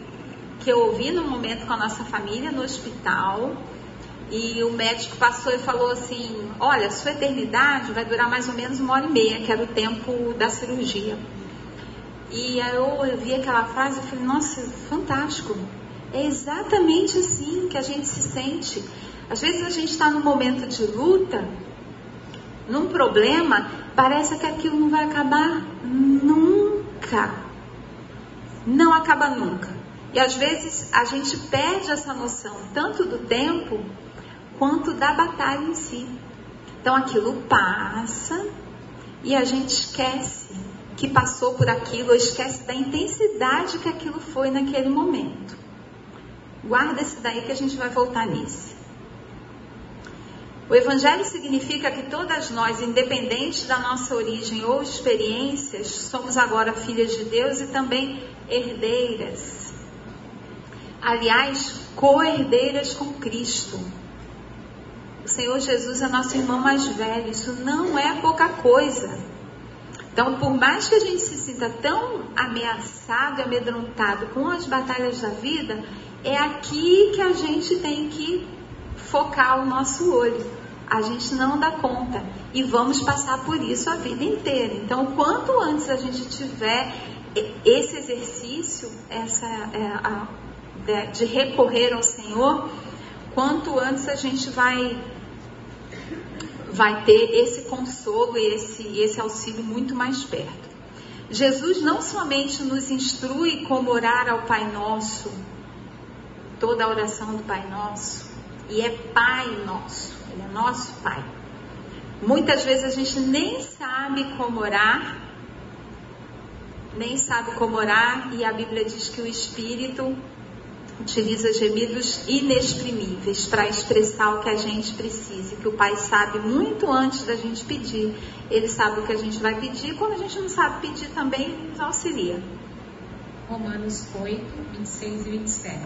que eu ouvi no momento com a nossa família no hospital e o médico passou e falou assim: Olha, sua eternidade vai durar mais ou menos uma hora e meia, que era o tempo da cirurgia. E aí eu vi aquela frase e falei: Nossa, fantástico. É exatamente assim que a gente se sente. Às vezes a gente está num momento de luta, num problema, parece que aquilo não vai acabar nunca. Não acaba nunca. E às vezes a gente perde essa noção tanto do tempo quanto da batalha em si. Então aquilo passa e a gente esquece que passou por aquilo, ou esquece da intensidade que aquilo foi naquele momento. Guarda esse daí que a gente vai voltar nisso. O Evangelho significa que todas nós, independente da nossa origem ou experiências, somos agora filhas de Deus e também herdeiras. Aliás, co-herdeiras com Cristo. O Senhor Jesus é nosso irmão mais velho, isso não é pouca coisa. Então, por mais que a gente se sinta tão ameaçado e amedrontado com as batalhas da vida, é aqui que a gente tem que focar o nosso olho. A gente não dá conta e vamos passar por isso a vida inteira. Então, quanto antes a gente tiver esse exercício, essa é, a, de, recorrer ao Senhor, quanto antes a gente vai vai ter esse consolo e esse, esse auxílio muito mais perto. Jesus não somente nos instrui como orar ao Pai Nosso, toda a oração do Pai Nosso, e é Pai Nosso, Ele é nosso Pai. Muitas vezes a gente nem sabe como orar, nem sabe como orar, e a Bíblia diz que o Espírito utiliza gemidos inexprimíveis para expressar o que a gente precisa, que o Pai sabe muito antes da gente pedir. Ele sabe o que a gente vai pedir, quando a gente não sabe pedir também, nos auxilia. Romanos 8, 26 e 27.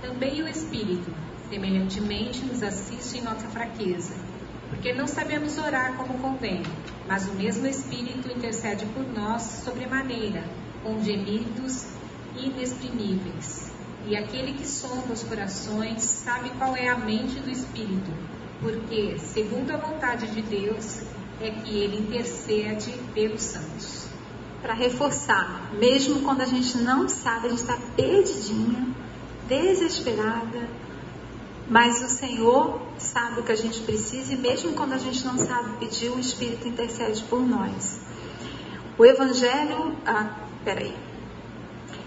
Também o Espírito, semelhantemente, nos assiste em nossa fraqueza, porque não sabemos orar como convém, mas o mesmo Espírito intercede por nós sobremaneira, com gemidos inexprimíveis. E aquele que sonda os corações sabe qual é a mente do Espírito, porque, segundo a vontade de Deus, é que ele intercede pelos santos. Para reforçar, mesmo quando a gente não sabe, a gente está perdidinha, desesperada, mas o Senhor sabe o que a gente precisa e mesmo quando a gente não sabe pedir, o Espírito intercede por nós. O Evangelho, ah, peraí,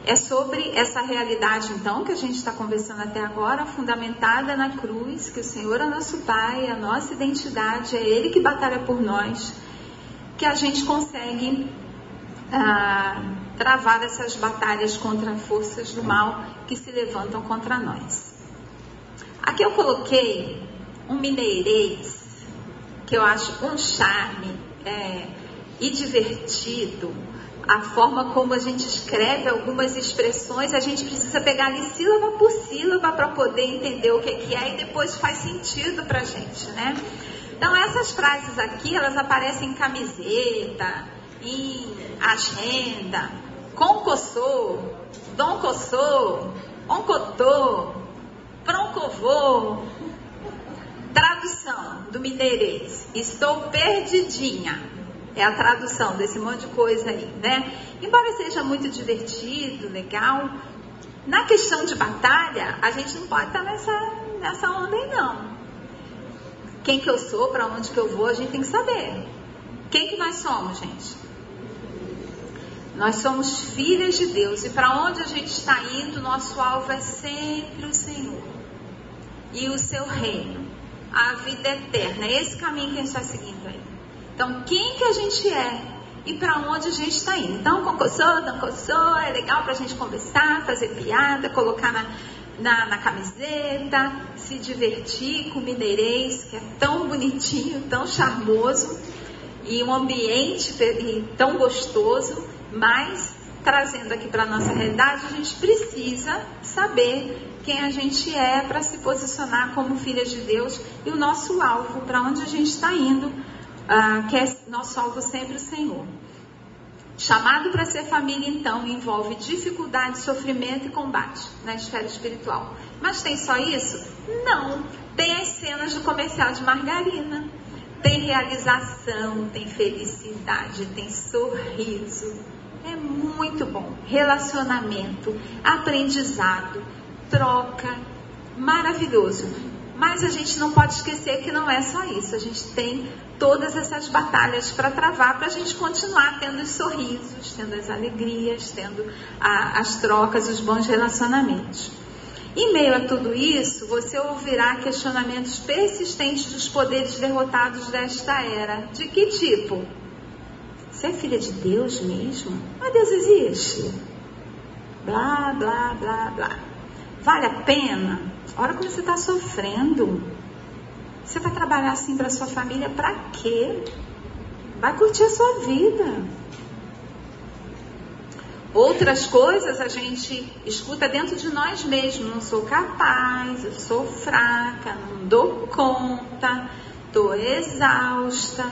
é sobre essa realidade, então, que a gente está conversando até agora, fundamentada na cruz, que o Senhor é nosso Pai, a nossa identidade, é Ele que batalha por nós, que a gente consegue ah, travar essas batalhas contra forças do mal que se levantam contra nós. Aqui eu coloquei um mineirês, que eu acho um charme é, e divertido, a forma como a gente escreve algumas expressões, a gente precisa pegar ali sílaba por sílaba para poder entender o que, que é e depois faz sentido para a gente, né? Então essas frases aqui, elas aparecem em camiseta, em agenda, concossô, doncossô, oncotô, proncovô, tradução do mineirês, estou perdidinha é a tradução desse monte de coisa aí, né? Embora seja muito divertido, legal, na questão de batalha, a gente não pode estar nessa, nessa onda aí, não. Quem que eu sou, para onde que eu vou, a gente tem que saber. Quem que nós somos, gente? Nós somos filhas de Deus e para onde a gente está indo, nosso alvo é sempre o Senhor e o seu reino, a vida eterna. É esse caminho que a gente está seguindo aí. Então, quem que a gente é e para onde a gente está indo. Então, concossou, dancossou, é legal para a gente conversar, fazer piada, colocar na, na, na, camiseta, se divertir com o mineirês, que é tão bonitinho, tão charmoso, e um ambiente tão gostoso, mas trazendo aqui para a nossa realidade, a gente precisa saber quem a gente é para se posicionar como filha de Deus e o nosso alvo, para onde a gente está indo ah, que é nosso alvo sempre o Senhor. Chamado para ser família, então, envolve dificuldade, sofrimento e combate na esfera espiritual. Mas tem só isso? Não. Tem as cenas do comercial de margarina. Tem realização, tem felicidade, tem sorriso. É muito bom. Relacionamento, aprendizado, troca. Maravilhoso. Mas a gente não pode esquecer que não é só isso. A gente tem todas essas batalhas para travar para a gente continuar tendo os sorrisos, tendo as alegrias, tendo a, as trocas, os bons relacionamentos. Em meio a tudo isso, você ouvirá questionamentos persistentes dos poderes derrotados desta era. De que tipo? Você é filha de Deus mesmo? Mas Deus existe? Blá, blá, blá, blá. Vale a pena? Olha como você está sofrendo. Você vai trabalhar assim para sua família para quê? Vai curtir a sua vida. Outras coisas a gente escuta dentro de nós mesmos. Não sou capaz, eu sou fraca, não dou conta, estou exausta.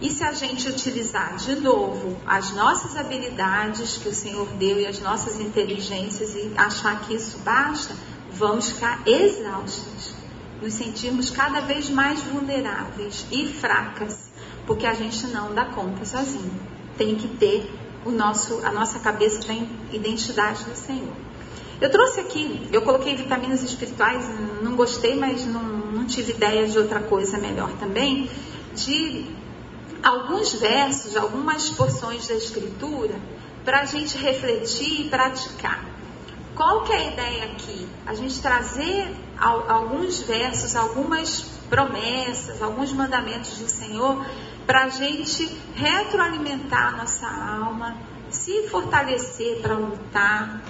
E se a gente utilizar de novo as nossas habilidades que o Senhor deu e as nossas inteligências e achar que isso basta, vamos ficar exaustos. Nos sentimos cada vez mais vulneráveis e fracas, porque a gente não dá conta sozinho. Tem que ter o nosso, a nossa cabeça tem identidade do Senhor. Eu trouxe aqui, eu coloquei vitaminas espirituais, não gostei, mas não, não tive ideia de outra coisa melhor também, de alguns versos, algumas porções da Escritura, para a gente refletir e praticar. Qual que é a ideia aqui? A gente trazer alguns versos, algumas promessas, alguns mandamentos do Senhor para a gente retroalimentar nossa alma, se fortalecer para lutar,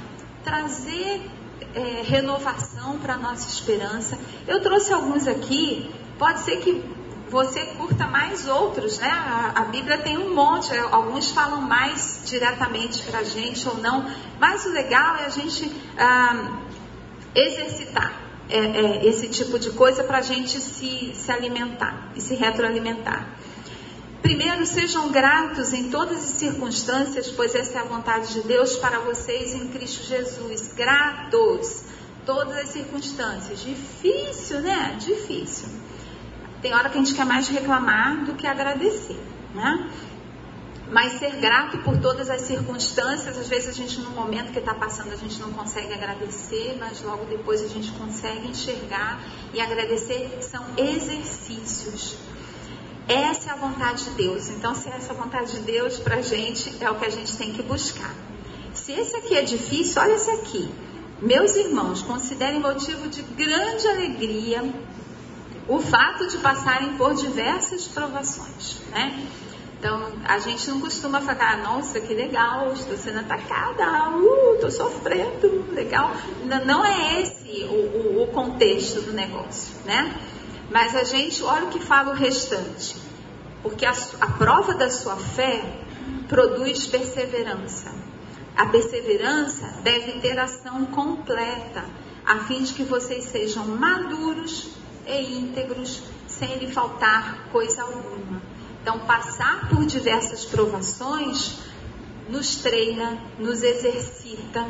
trazer é, renovação para nossa esperança. Eu trouxe alguns aqui, pode ser que você curta mais outros, né? A, a Bíblia tem um monte, alguns falam mais diretamente para a gente ou não, mas o legal é a gente ah, exercitar é, é, esse tipo de coisa para a gente se, se alimentar e se retroalimentar. Primeiro, sejam gratos em todas as circunstâncias, pois essa é a vontade de Deus para vocês em Cristo Jesus. Gratos, todas as circunstâncias. Difícil, né? Difícil. Tem hora que a gente quer mais reclamar do que agradecer, né? Mas ser grato por todas as circunstâncias, às vezes a gente no momento que está passando a gente não consegue agradecer, mas logo depois a gente consegue enxergar e agradecer são exercícios. Essa é a vontade de Deus. Então, se essa é a vontade de Deus para a gente, é o que a gente tem que buscar. Se esse aqui é difícil, olha esse aqui. Meus irmãos, considerem motivo de grande alegria o fato de passarem por diversas provações, né? Então, a gente não costuma falar, nossa, que legal, estou sendo atacada, uh, estou sofrendo, legal. Não é esse o, o, o contexto do negócio, né? Mas a gente, olha o que fala o restante. Porque a, a prova da sua fé produz perseverança. A perseverança deve ter ação completa, a fim de que vocês sejam maduros e íntegros, sem lhe faltar coisa alguma. Então, passar por diversas provações nos treina, nos exercita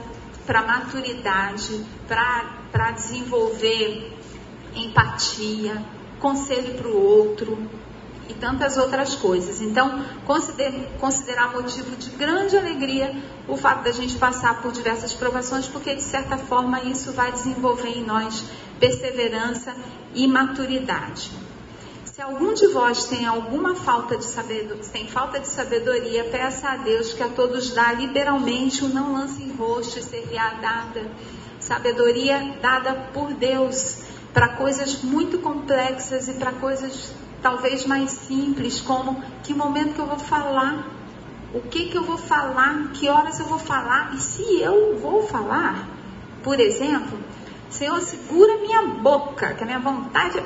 para maturidade, para desenvolver empatia, conselho para o outro e tantas outras coisas. Então, considerar motivo de grande alegria o fato da gente passar por diversas provações, porque de certa forma isso vai desenvolver em nós perseverança e maturidade. Se algum de vós tem alguma falta de sabedoria, tem falta de sabedoria, peça a Deus que a todos dá liberalmente o não lance em rosto e seria dada. Sabedoria dada por Deus para coisas muito complexas e para coisas talvez mais simples, como que momento que eu vou falar, o que que eu vou falar, que horas eu vou falar e se eu vou falar. Por exemplo, Senhor, segura minha boca, que a minha vontade é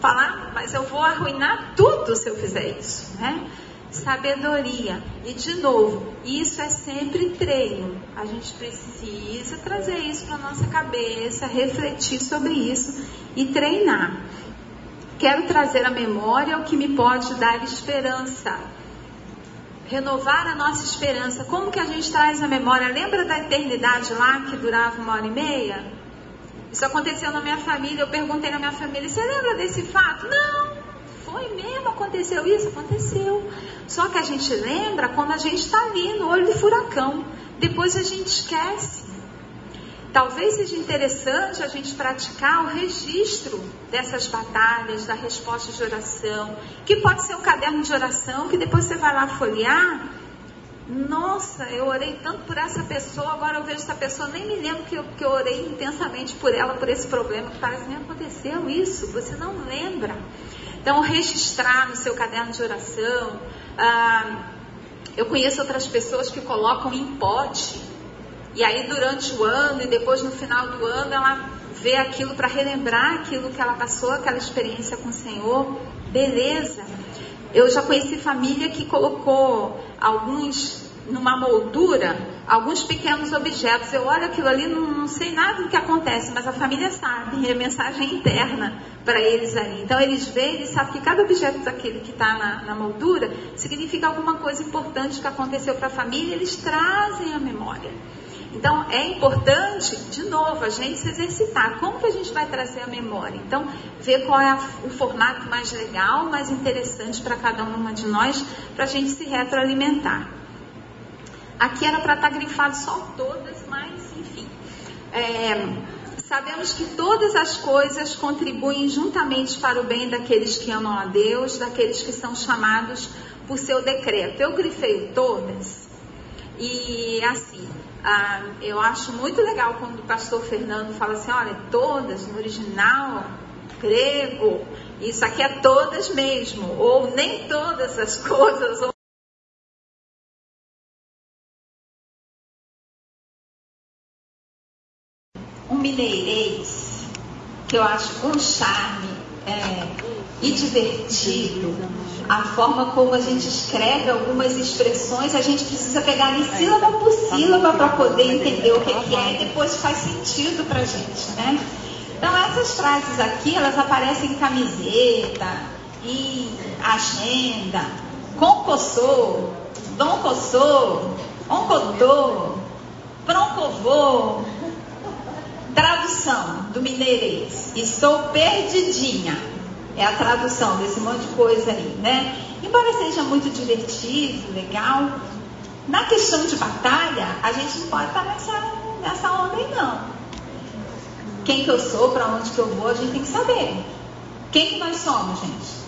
falar, mas eu vou arruinar tudo se eu fizer isso, né? Sabedoria. E de novo, isso é sempre treino. A gente precisa trazer isso para nossa cabeça, refletir sobre isso e treinar. Quero trazer à memória o que me pode dar esperança. renovar a nossa esperança. Como que a gente traz a memória? Lembra da eternidade lá que durava uma hora e meia? Isso aconteceu na minha família. Eu perguntei na minha família: você lembra desse fato? Não, foi mesmo, aconteceu isso? Aconteceu. Só que a gente lembra quando a gente está ali no olho do furacão. Depois a gente esquece. Talvez seja interessante a gente praticar o registro dessas batalhas, da resposta de oração, que pode ser um caderno de oração, que depois você vai lá folhear. Nossa, eu orei tanto por essa pessoa, agora eu vejo essa pessoa, nem me lembro que eu, que eu orei intensamente por ela, por esse problema, que parece nem aconteceu isso, você não lembra. Então, registrar no seu caderno de oração. Ah, eu conheço outras pessoas que colocam em pote e aí, durante o ano e depois no final do ano, ela vê aquilo para relembrar aquilo que ela passou, aquela experiência com o Senhor. Beleza. Eu já conheci família que colocou alguns numa moldura, alguns pequenos objetos. Eu olho aquilo ali, não, não sei nada do que acontece, mas a família sabe, e a mensagem interna para eles ali. Então eles veem, eles sabem que cada objeto daquele que está na, na moldura significa alguma coisa importante que aconteceu para a família, eles trazem a memória. Então, é importante, de novo, a gente se exercitar. Como que a gente vai trazer a memória? Então, ver qual é a, o formato mais legal, mais interessante para cada uma de nós, para a gente se retroalimentar. Aqui era para estar tá grifado só todas, mas, enfim. É, sabemos que todas as coisas contribuem juntamente para o bem daqueles que amam a Deus, daqueles que são chamados por seu decreto. Eu grifei todas. E assim, ah, eu acho muito legal quando o pastor Fernando fala assim, olha, todas no original grego, isso aqui é todas mesmo, ou nem todas as coisas. Ou... Um mineirês que eu acho um charme e divertido. A forma como a gente escreve algumas expressões, a gente precisa pegar em sílaba por sílaba para poder entender o que, é e depois faz sentido para a gente, né? Então essas frases aqui, elas aparecem em camiseta, em agenda, concossô, doncossô, oncodô, proncovô, tradução do mineirês. Estou perdidinha. É a tradução desse monte de coisa aí, né? Embora seja muito divertido, legal, na questão de batalha, a gente não pode estar nessa, nessa onda aí, não. Quem que eu sou, para onde que eu vou, a gente tem que saber. Quem que nós somos, gente?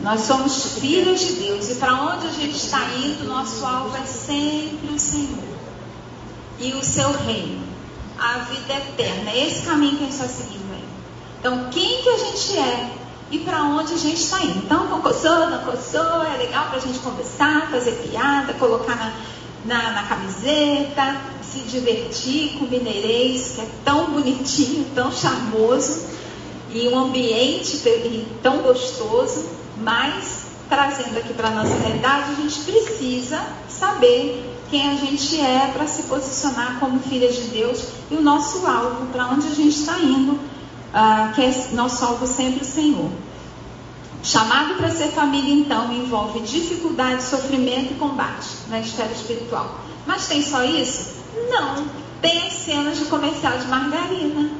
Nós somos filhos de Deus e para onde a gente está indo, nosso alvo é sempre o Senhor e o seu reino, a vida eterna. É esse caminho que a gente está seguindo. Então, quem que a gente é e para onde a gente está indo. Então, coçou, não coçou, é legal para a gente conversar, fazer piada, colocar na, na, na, camiseta, se divertir com o mineirês, que é tão bonitinho, tão charmoso, e um ambiente tão gostoso, mas trazendo aqui para a nossa realidade, a gente precisa saber quem a gente é para se posicionar como filha de Deus e o nosso alvo, para onde a gente está indo ah, que é nosso alvo sempre o Senhor. Chamado para ser família, então, envolve dificuldade, sofrimento e combate na esfera espiritual. Mas tem só isso? Não. Tem as cenas de comercial de margarina.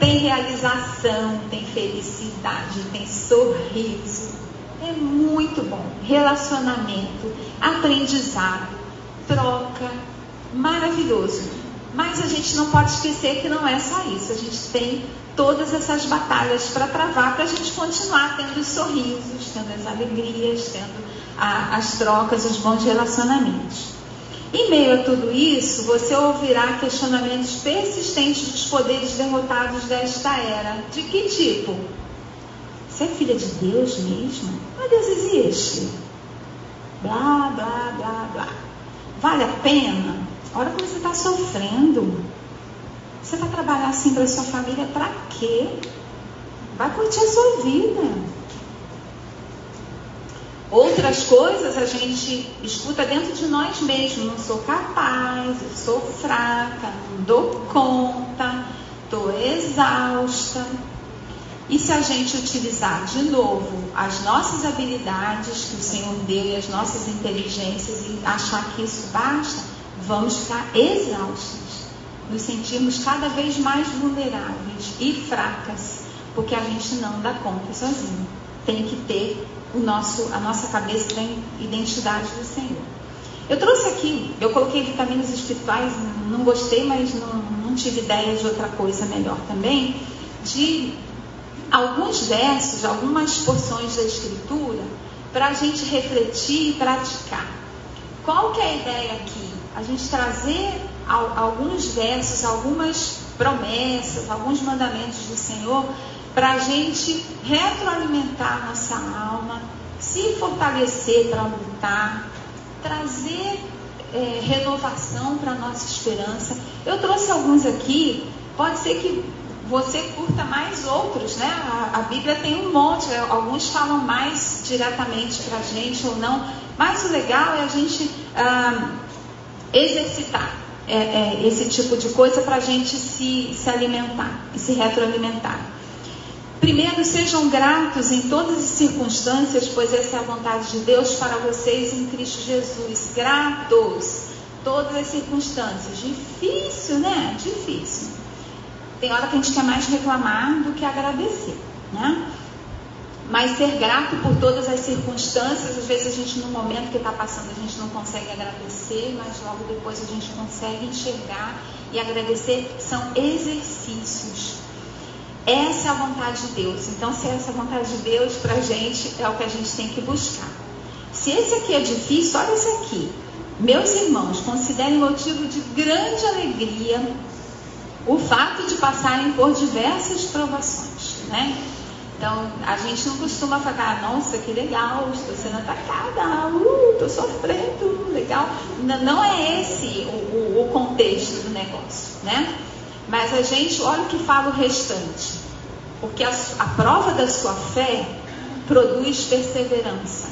Tem realização, tem felicidade, tem sorriso. É muito bom. Relacionamento, aprendizado, troca. Maravilhoso. Mas a gente não pode esquecer que não é só isso. A gente tem todas essas batalhas para travar, para a gente continuar tendo os sorrisos, tendo as alegrias, tendo a, as trocas, os bons relacionamentos. Em meio a tudo isso, você ouvirá questionamentos persistentes dos poderes derrotados desta era. De que tipo? Você é filha de Deus mesmo? Mas Deus existe. Blá, blá, blá, blá. Vale a pena? Olha como você está sofrendo. Você vai trabalhar assim para sua família para quê? Vai curtir a sua vida. Outras coisas a gente escuta dentro de nós mesmos. Não sou capaz, eu sou fraca, não dou conta, estou exausta. E se a gente utilizar de novo as nossas habilidades que o Senhor deu e as nossas inteligências e achar que isso basta, vamos ficar exaustos. Nos sentimos cada vez mais vulneráveis e fracas, porque a gente não dá conta sozinho. Tem que ter o nosso, a nossa cabeça da identidade do Senhor. Eu trouxe aqui, eu coloquei vitaminas espirituais, não gostei, mas não, não tive ideia de outra coisa melhor também, de alguns versos, algumas porções da Escritura, para a gente refletir e praticar. Qual que é a ideia aqui? A gente trazer alguns versos, algumas promessas, alguns mandamentos do Senhor, para a gente retroalimentar nossa alma, se fortalecer para lutar, trazer é, renovação para a nossa esperança. Eu trouxe alguns aqui, pode ser que você curta mais outros, né? A, a Bíblia tem um monte, é, alguns falam mais diretamente para a gente ou não, mas o legal é a gente ah, exercitar é, é, esse tipo de coisa para a gente se, se alimentar e se retroalimentar. Primeiro, sejam gratos em todas as circunstâncias, pois essa é a vontade de Deus para vocês em Cristo Jesus. Gratos, todas as circunstâncias. Difícil, né? Difícil. Tem hora que a gente quer mais reclamar do que agradecer, né? Mas ser grato por todas as circunstâncias, às vezes a gente no momento que está passando a gente não consegue agradecer, mas logo depois a gente consegue enxergar e agradecer. São exercícios essa é a vontade de Deus. Então, se essa é vontade de Deus para a gente, é o que a gente tem que buscar. Se esse aqui é difícil, olha esse aqui. Meus irmãos, considerem motivo de grande alegria o fato de passarem por diversas provações, né? Então, a gente não costuma falar, nossa, que legal, estou sendo atacada, uh, estou sofrendo, legal. Não é esse o, o, o contexto do negócio, né? Mas a gente, olha o que fala o restante. Porque a, a prova da sua fé produz perseverança.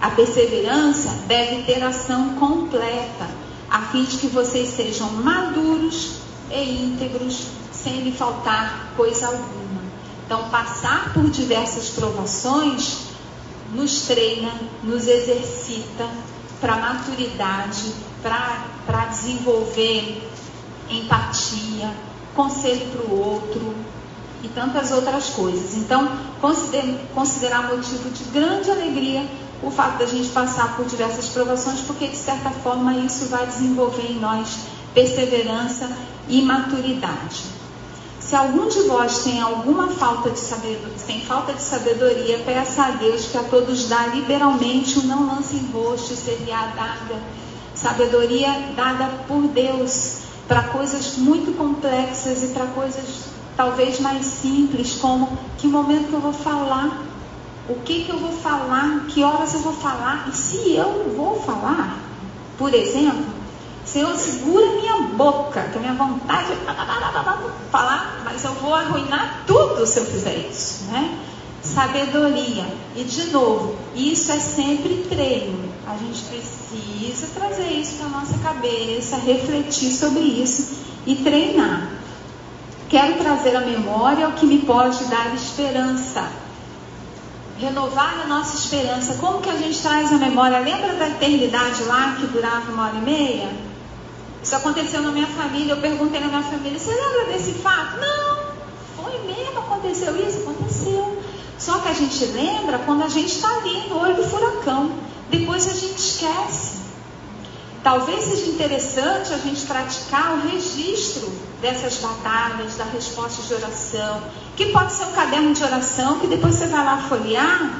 A perseverança deve ter ação completa, a fim de que vocês sejam maduros e íntegros, sem lhe faltar coisa alguma. Então, passar por diversas provações nos treina, nos exercita para maturidade, para desenvolver empatia, conselho para o outro e tantas outras coisas. Então, considerar motivo de grande alegria o fato da gente passar por diversas provações, porque de certa forma isso vai desenvolver em nós perseverança e maturidade. Se algum de vós tem alguma falta de sabedoria, tem falta de sabedoria, peça a Deus que a todos dá liberalmente, o não lance em rosto, seria dada. Sabedoria dada por Deus para coisas muito complexas e para coisas talvez mais simples, como que momento que eu vou falar, o que, que eu vou falar, que horas eu vou falar, e se eu vou falar, por exemplo, Senhor, segura minha boca, que a minha vontade é falar, mas eu vou arruinar tudo se eu fizer isso, né? Sabedoria. E de novo, isso é sempre treino. A gente precisa trazer isso para a nossa cabeça, refletir sobre isso e treinar. Quero trazer a memória o que me pode dar esperança. Renovar a nossa esperança. Como que a gente traz a memória? Lembra da eternidade lá que durava uma hora e meia? Isso aconteceu na minha família. Eu perguntei na minha família: você lembra desse fato? Não, foi mesmo, aconteceu isso? Aconteceu. Só que a gente lembra quando a gente está ali no olho do furacão. Depois a gente esquece. Talvez seja interessante a gente praticar o registro dessas batalhas, da resposta de oração, que pode ser um caderno de oração que depois você vai lá folhear.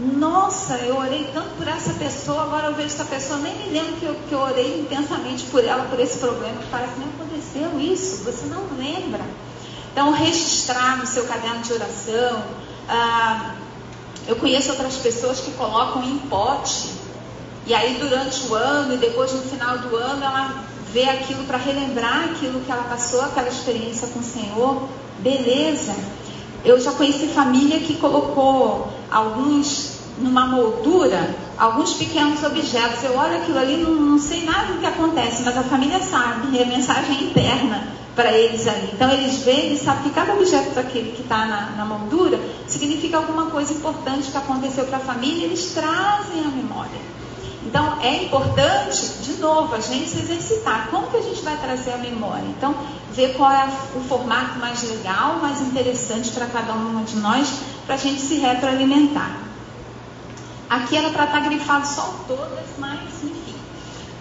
Nossa, eu orei tanto por essa pessoa, agora eu vejo essa pessoa, nem me lembro que eu, que eu orei intensamente por ela, por esse problema, parece que nem aconteceu isso, você não lembra. Então, registrar no seu caderno de oração. Ah, eu conheço outras pessoas que colocam em pote. E aí durante o ano e depois no final do ano ela vê aquilo para relembrar aquilo que ela passou, aquela experiência com o Senhor. Beleza. Eu já conheci família que colocou alguns numa moldura, alguns pequenos objetos. Eu olho aquilo ali, não, não sei nada do que acontece, mas a família sabe, é mensagem interna para eles ali. Então eles veem e sabem que cada objeto daquele que está na, na, moldura significa alguma coisa importante que aconteceu para a família, eles trazem a memória. Então é importante, de novo, a gente se exercitar. Como que a gente vai trazer a memória? Então, ver qual é o formato mais legal, mais interessante para cada uma de nós, para a gente se retroalimentar. Aqui era para estar tá grifado só todas, mas enfim.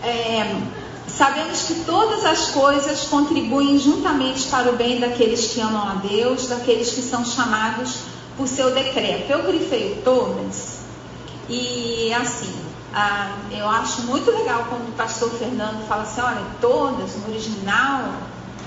É, Sabemos que todas as coisas contribuem juntamente para o bem daqueles que amam a Deus, daqueles que são chamados por seu decreto. Eu grifei todas e assim, ah, eu acho muito legal quando o pastor Fernando fala assim, olha, todas, no original,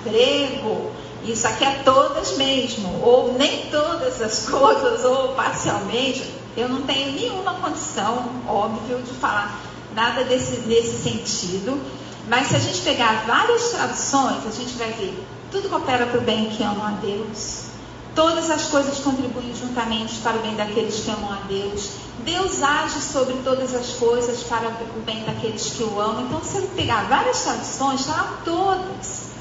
grego, isso aqui é todas mesmo, ou nem todas as coisas, ou parcialmente. Eu não tenho nenhuma condição, óbvio, de falar nada desse, nesse sentido. Mas se a gente pegar várias traduções, a gente vai ver tudo coopera para o bem que amam a Deus. Todas as coisas contribuem juntamente para o bem daqueles que amam a Deus. Deus age sobre todas as coisas para o bem daqueles que o amam. Então, se eu pegar várias traduções, está todas.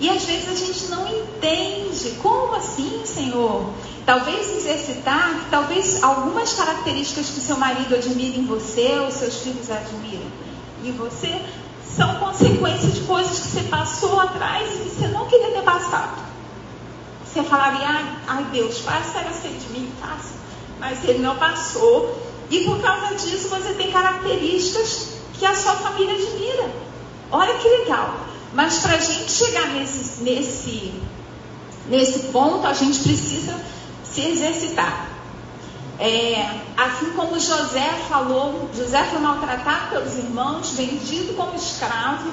E às vezes a gente não entende. Como assim, Senhor? Talvez exercitar, talvez algumas características que seu marido admira em você, ou seus filhos admiram em você, são consequências de coisas que você passou atrás e você não queria ter passado. Você falaria, ai, Deus, faz era ser de mim, faça. Mas ele não passou. E por causa disso você tem características que a sua família admira. Olha que legal. Mas para a gente chegar nesse, nesse, nesse ponto, a gente precisa se exercitar. É, assim como José falou, José foi maltratado pelos irmãos, vendido como escravo,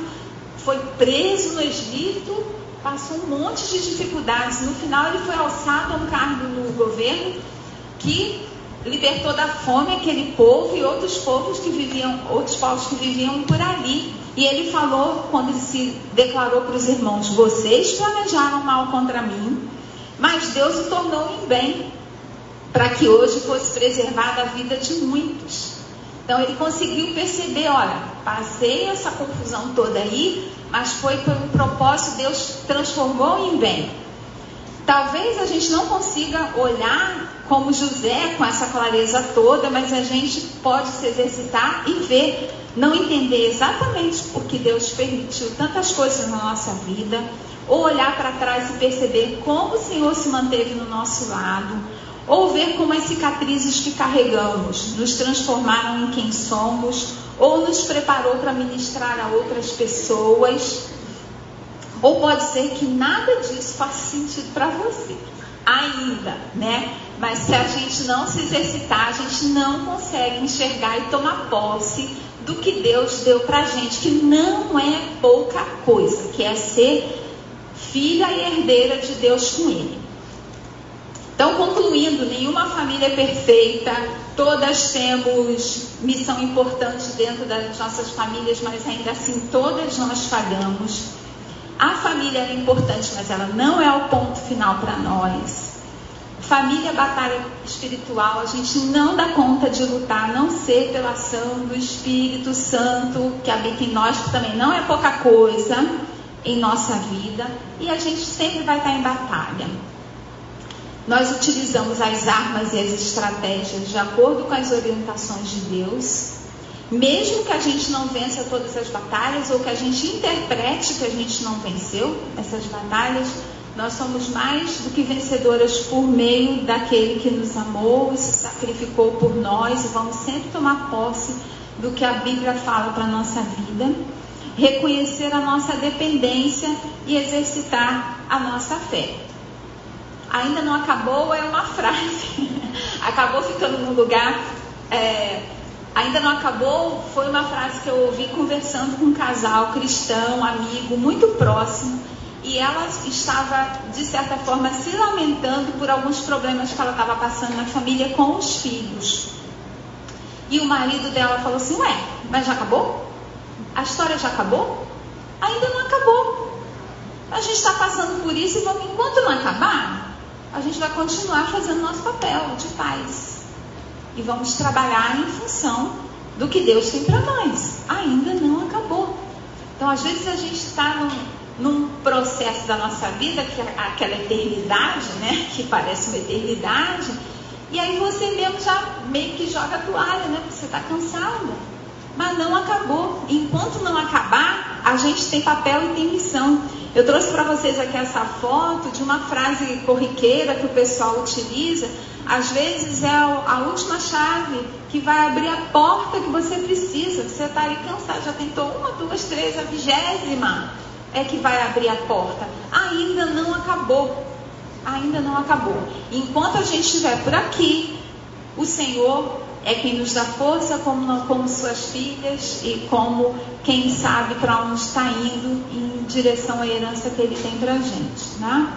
foi preso no Egito, passou um monte de dificuldades. No final ele foi alçado a um cargo no governo que libertou da fome aquele povo e outros povos que viviam, outros povos que viviam por ali. E ele falou, quando ele se declarou para os irmãos, vocês planejaram mal contra mim, mas Deus o tornou em bem para que hoje fosse preservada a vida de muitos. Então ele conseguiu perceber, olha, passei essa confusão toda aí, mas foi por um propósito, Deus transformou em bem. Talvez a gente não consiga olhar como José com essa clareza toda, mas a gente pode se exercitar e ver, não entender exatamente por que Deus permitiu tantas coisas na nossa vida, ou olhar para trás e perceber como o Senhor se manteve no nosso lado, ou ver como as cicatrizes que carregamos nos transformaram em quem somos, ou nos preparou para ministrar a outras pessoas, ou pode ser que nada disso faça sentido para você ainda, né? Mas se a gente não se exercitar, a gente não consegue enxergar e tomar posse do que Deus deu para gente, que não é pouca coisa, que é ser filha e herdeira de Deus com Ele. Então, concluindo, nenhuma família é perfeita, todas temos missão importante dentro das nossas famílias, mas ainda assim todas nós falhamos. A família é importante, mas ela não é o ponto final para nós. Família, batalha espiritual, a gente não dá conta de lutar, não ser pela ação do Espírito Santo que habita em nós, que também não é pouca coisa em nossa vida, e a gente sempre vai estar em batalha. Nós utilizamos as armas e as estratégias de acordo com as orientações de Deus. Mesmo que a gente não vença todas as batalhas ou que a gente interprete que a gente não venceu essas batalhas, nós somos mais do que vencedoras por meio daquele que nos amou e se sacrificou por nós e vamos sempre tomar posse do que a Bíblia fala para a nossa vida, reconhecer a nossa dependência e exercitar a nossa fé ainda não acabou é uma frase. acabou ficando no lugar. É, ainda não acabou foi uma frase que eu ouvi conversando com um casal cristão, amigo, muito próximo. E ela estava, de certa forma, se lamentando por alguns problemas que ela estava passando na família com os filhos. E o marido dela falou assim: Ué, mas já acabou? A história já acabou? Ainda não acabou. A gente está passando por isso e vamos, enquanto não acabar, a gente vai continuar fazendo nosso papel de paz. E vamos trabalhar em função do que Deus tem para nós. Ainda não acabou. Então, às vezes, a gente está num, num, processo da nossa vida, que é aquela eternidade, né? Que parece uma eternidade. E aí você mesmo já meio que joga a toalha, né? Porque você está cansada. Mas não acabou. Enquanto não acabar, a gente tem papel e tem missão. Eu trouxe para vocês aqui essa foto de uma frase corriqueira que o pessoal utiliza. Às vezes é a última chave que vai abrir a porta que você precisa. Você está ali cansado, já tentou uma, duas, três, a vigésima é que vai abrir a porta. Ainda não acabou. Ainda não acabou. Enquanto a gente estiver por aqui, o Senhor é quem nos dá força como, como suas filhas e como quem sabe para onde está indo em direção à herança que Ele tem para a gente. Né?